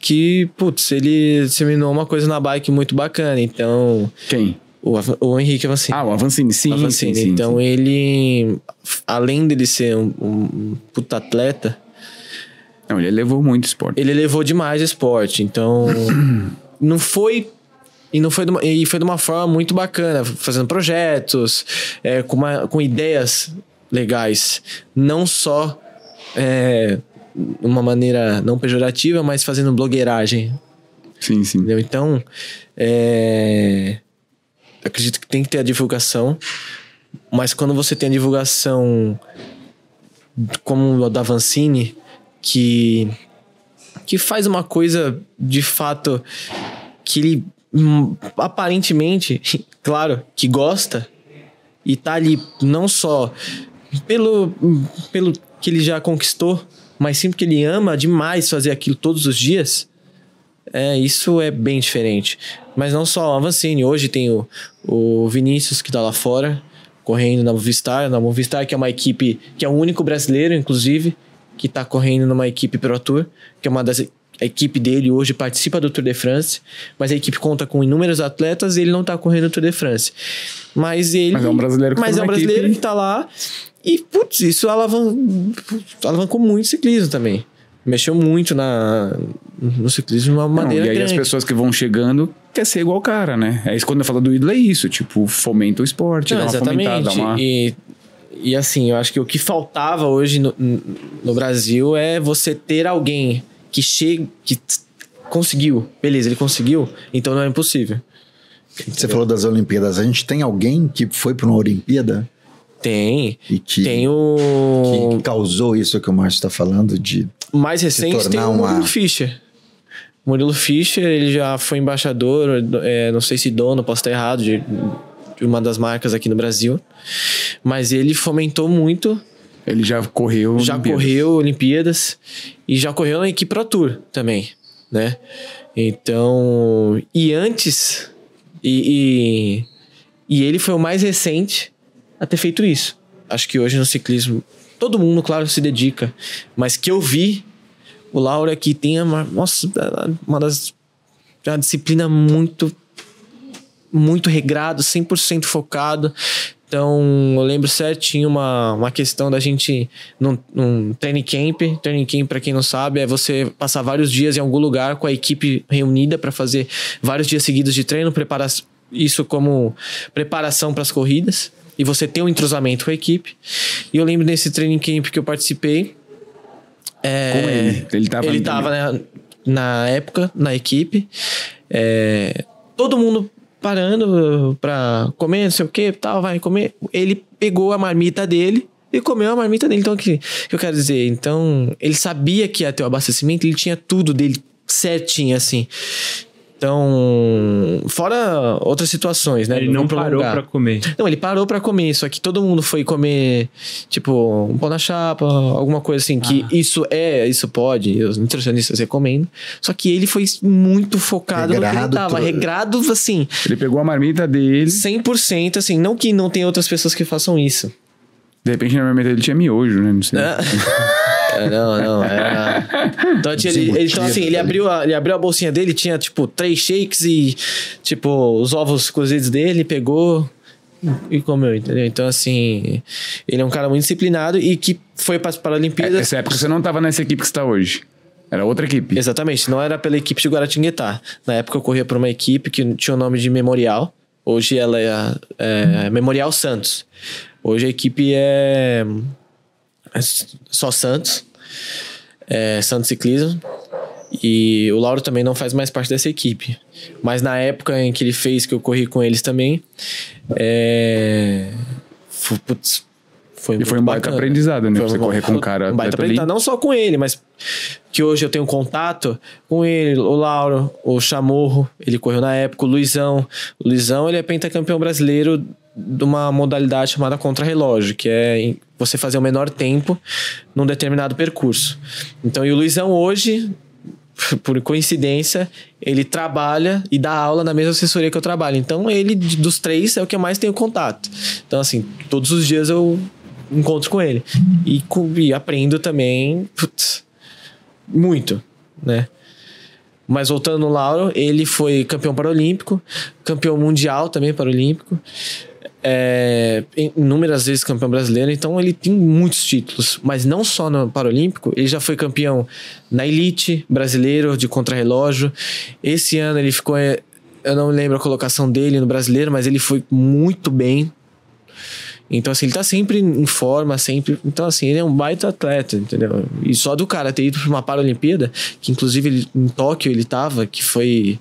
que, putz, ele disseminou uma coisa na bike muito bacana. Então, Quem? O, o Henrique Avancini. Ah, o Avancini, sim, Avancini. sim, sim. então sim. ele, além dele ser um, um puta atleta, Não, ele levou muito esporte. ele levou demais o esporte. Então, não foi. E, não foi de uma, e foi de uma forma muito bacana, fazendo projetos, é, com, uma, com ideias legais. Não só é, uma maneira não pejorativa, mas fazendo blogueiragem. Sim, sim. Entendeu? Então, é, acredito que tem que ter a divulgação, mas quando você tem a divulgação como a da Vancini, que, que faz uma coisa de fato que ele hum, aparentemente, claro, que gosta e tá ali não só pelo, pelo que ele já conquistou, mas sim porque ele ama demais fazer aquilo todos os dias. É, isso é bem diferente. Mas não só a Vancini. Hoje tem o, o Vinícius que tá lá fora, correndo na Movistar. Na Movistar, que é uma equipe que é o único brasileiro, inclusive, que tá correndo numa equipe Pro Tour, que é uma das. A equipe dele hoje participa do Tour de France, mas a equipe conta com inúmeros atletas e ele não tá correndo o Tour de France. Mas ele. Mas é um brasileiro que Mas tá é um brasileiro equipe. que tá lá. E, putz, isso alavan... alavancou muito o ciclismo também. Mexeu muito na... no ciclismo de uma Não, maneira e aí grande. as pessoas que vão chegando quer ser igual o cara, né? É isso quando eu falo do ídolo, é isso. Tipo, fomenta o esporte, Não, dá uma fomentada, dá uma... E, e assim, eu acho que o que faltava hoje no, no Brasil é você ter alguém que chegue, que conseguiu. Beleza, ele conseguiu, então não é impossível. Você falou das Olimpíadas. A gente tem alguém que foi para uma Olimpíada Tem. e que, Tem o. que causou isso que o Márcio está falando de mais recente tem o uma- Murilo Fischer. Murilo Fischer, ele já foi embaixador, é, não sei se dono, posso estar errado, de, de uma das marcas aqui no Brasil. Mas ele fomentou muito, Ele já correu... já Olimpíadas. correu Olimpíadas e já correu na equipe Pro Tour também, né? Então, e antes, e, e, e ele foi o mais recente a ter feito isso. Acho que hoje no ciclismo, todo mundo, claro, se dedica, mas que eu vi, o Laura aqui tem uma, nossa, uma das uma disciplina muito muito regrado, 100% focado. Então, eu lembro certinho uma, uma questão da gente num, num training camp. Training camp, para quem não sabe, é você passar vários dias em algum lugar com a equipe reunida para fazer vários dias seguidos de treino, preparar isso como preparação para as corridas. E você ter um entrosamento com a equipe. E eu lembro nesse training camp que eu participei. É, Com ele. Ele tava ele tava na, na época, na equipe. É, todo mundo parando pra comer, não sei o que, tal, vai comer. Ele pegou a marmita dele e comeu a marmita dele. Então, o que, que eu quero dizer? Então, ele sabia que ia ter o abastecimento, ele tinha tudo dele certinho, assim. Então, fora outras situações, né? Ele não Vou parou pra comer. Não, ele parou pra comer, só que todo mundo foi comer, tipo, um pão na chapa, alguma coisa assim, que isso é, isso pode, os nutricionistas recomendam. Só que ele foi muito focado no que ele Regrado tava, todo. regrado, assim, Ele pegou a marmita dele, 100%, assim, não que não tem outras pessoas que façam isso. de repente na marmita dele tinha miojo, né? Não sei. É, não, não, era... Então, tinha- ele, ele- então, assim, ele abriu, a, ele abriu a bolsinha dele, tinha, tipo, três shakes e, tipo, os ovos cozidos dele, pegou e comeu, entendeu? Então, assim, ele é um cara muito disciplinado e que foi para as Paralimpíadas. Essa época você não tava nessa equipe que você tá hoje. Era outra equipe. Exatamente, não era pela equipe de Guaratinguetá. Na época eu corria por uma equipe que tinha o nome de Memorial. Hoje ela é, é Memorial Santos. Hoje a equipe é, é só Santos. É Santos Ciclismo. E o Lauro também não faz mais parte dessa equipe. Mas na época em que ele fez, que eu corri com eles também, é... putz, foi E foi um baita bacana. aprendizado, né? Foi você um- correr com um cara um baita aprendizado. Não só com ele, mas que hoje eu tenho contato com ele, o Lauro, o Chamorro, ele correu na época, o Luizão. O Luizão, ele é pentacampeão brasileiro de uma modalidade chamada contra-relógio, que é você fazer o menor tempo num determinado percurso. Então, e o Luizão hoje, por coincidência, ele trabalha e dá aula na mesma assessoria que eu trabalho. Então, ele, dos três, é o que eu mais tenho contato. Então, assim, todos os dias eu encontro com ele. E, e aprendo também. Putz, muito, né? Mas voltando no Lauro, ele foi campeão paralímpico, campeão mundial também paralímpico, é, inúmeras vezes campeão brasileiro, então ele tem muitos títulos, mas não só no Paralímpico, ele já foi campeão na Elite brasileiro de contrarrelógio. Esse ano ele ficou, eu não lembro a colocação dele no brasileiro, mas ele foi muito bem. Então, assim, ele tá sempre em forma, sempre. Então, assim, ele é um baita atleta, entendeu? E só do cara ter ido pra uma Paralimpíada, que inclusive ele, em Tóquio ele tava, que foi.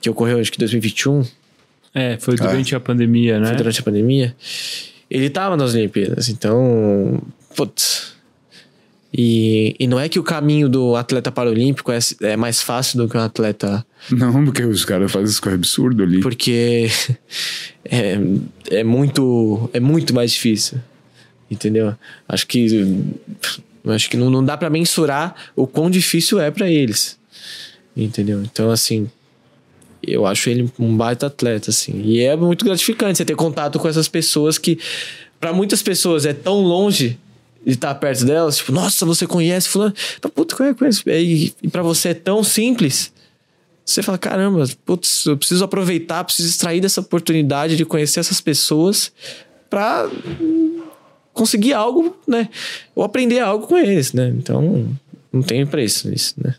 que ocorreu acho que em 2021 é, foi durante é. a pandemia, né? Foi durante a pandemia. Ele tava nas Olimpíadas, então. Putz. E, e não é que o caminho do atleta paralímpico é, é mais fácil do que um atleta. Não, porque os caras fazem isso absurdo ali. Porque é, é, muito, é muito mais difícil. Entendeu? Acho que. Acho que não, não dá para mensurar o quão difícil é para eles. Entendeu? Então, assim, eu acho ele um baita atleta, assim. E é muito gratificante você ter contato com essas pessoas que, para muitas pessoas, é tão longe de estar perto delas. Tipo, nossa, você conhece fulano. Puta, conhece. E, e para você é tão simples. Você fala, caramba, putz, eu preciso aproveitar, preciso extrair dessa oportunidade de conhecer essas pessoas para conseguir algo, né? Ou aprender algo com eles, né? Então, não tem preço isso, né?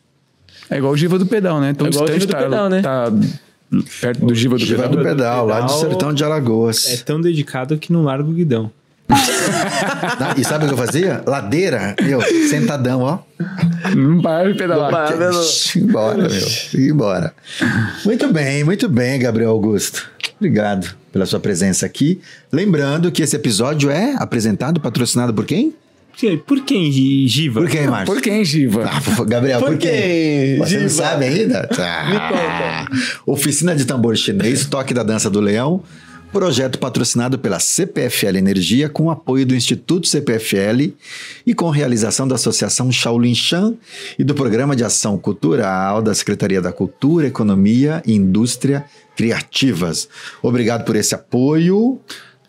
É igual o Giva do Pedal, né? Tão é igual o Giva do tá, Pedal, né? Tá perto do Giva do Giva Pedal. do Pedal, lá do Sertão de Alagoas. É tão dedicado que não larga o guidão. e sabe o que eu fazia? Ladeira, eu, sentadão, ó. Não para de pedalar. Para, embora, meu. Embora. Muito bem, muito bem, Gabriel Augusto. Obrigado pela sua presença aqui. Lembrando que esse episódio é apresentado, patrocinado por quem? Por quem, Giva? Por quem, Márcio? Por quem, Giva? Ah, Gabriel, por, por quem? quem? Você Giva? não sabe ainda? Me conta. Oficina de tambor chinês, toque da dança do leão. Projeto patrocinado pela CPFL Energia, com apoio do Instituto CPFL e com realização da Associação Shaolin Shan e do Programa de Ação Cultural da Secretaria da Cultura, Economia e Indústria Criativas. Obrigado por esse apoio.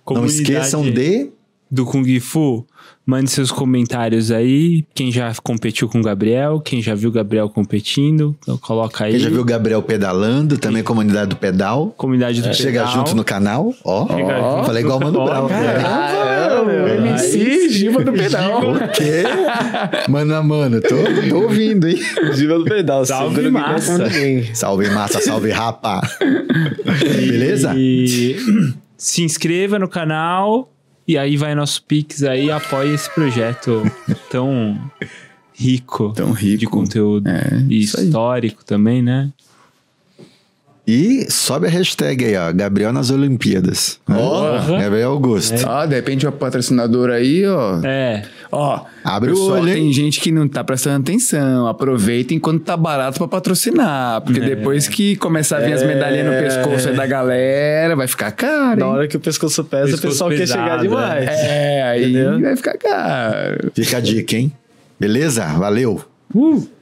Comunidade Não esqueçam de. Do Kung Fu Mande seus comentários aí. Quem já competiu com o Gabriel, quem já viu o Gabriel competindo, então coloca aí. Quem já viu o Gabriel pedalando, também comunidade do pedal. Comunidade do é. Chega pedal. junto no canal. Ó, oh, falei igual o Mano Brau. Caramba, meu. MC Giva do pedal. O quê? Mano a mano, tô, tô ouvindo, hein? Giva do pedal. Salve massa. Salve massa, salve rapa. Beleza? E se inscreva no canal e aí vai nosso Pix aí apoia esse projeto tão rico, tão rico de conteúdo é, e histórico também, né? E sobe a hashtag aí, ó. Gabriel nas Olimpíadas. Ó, oh, Gabriel Augusto. É. Ó, de repente o patrocinador aí, ó. É. Ó, abre o olho. Tem gente que não tá prestando atenção. Aproveita enquanto tá barato pra patrocinar. Porque é. depois que começar a vir é. as medalhinhas no pescoço da galera, vai ficar caro. Na hora que o pescoço pesa, pescoço o pessoal pesado, quer chegar demais. É, aí Entendeu? vai ficar caro. Fica a dica, hein? Beleza? Valeu. Uh!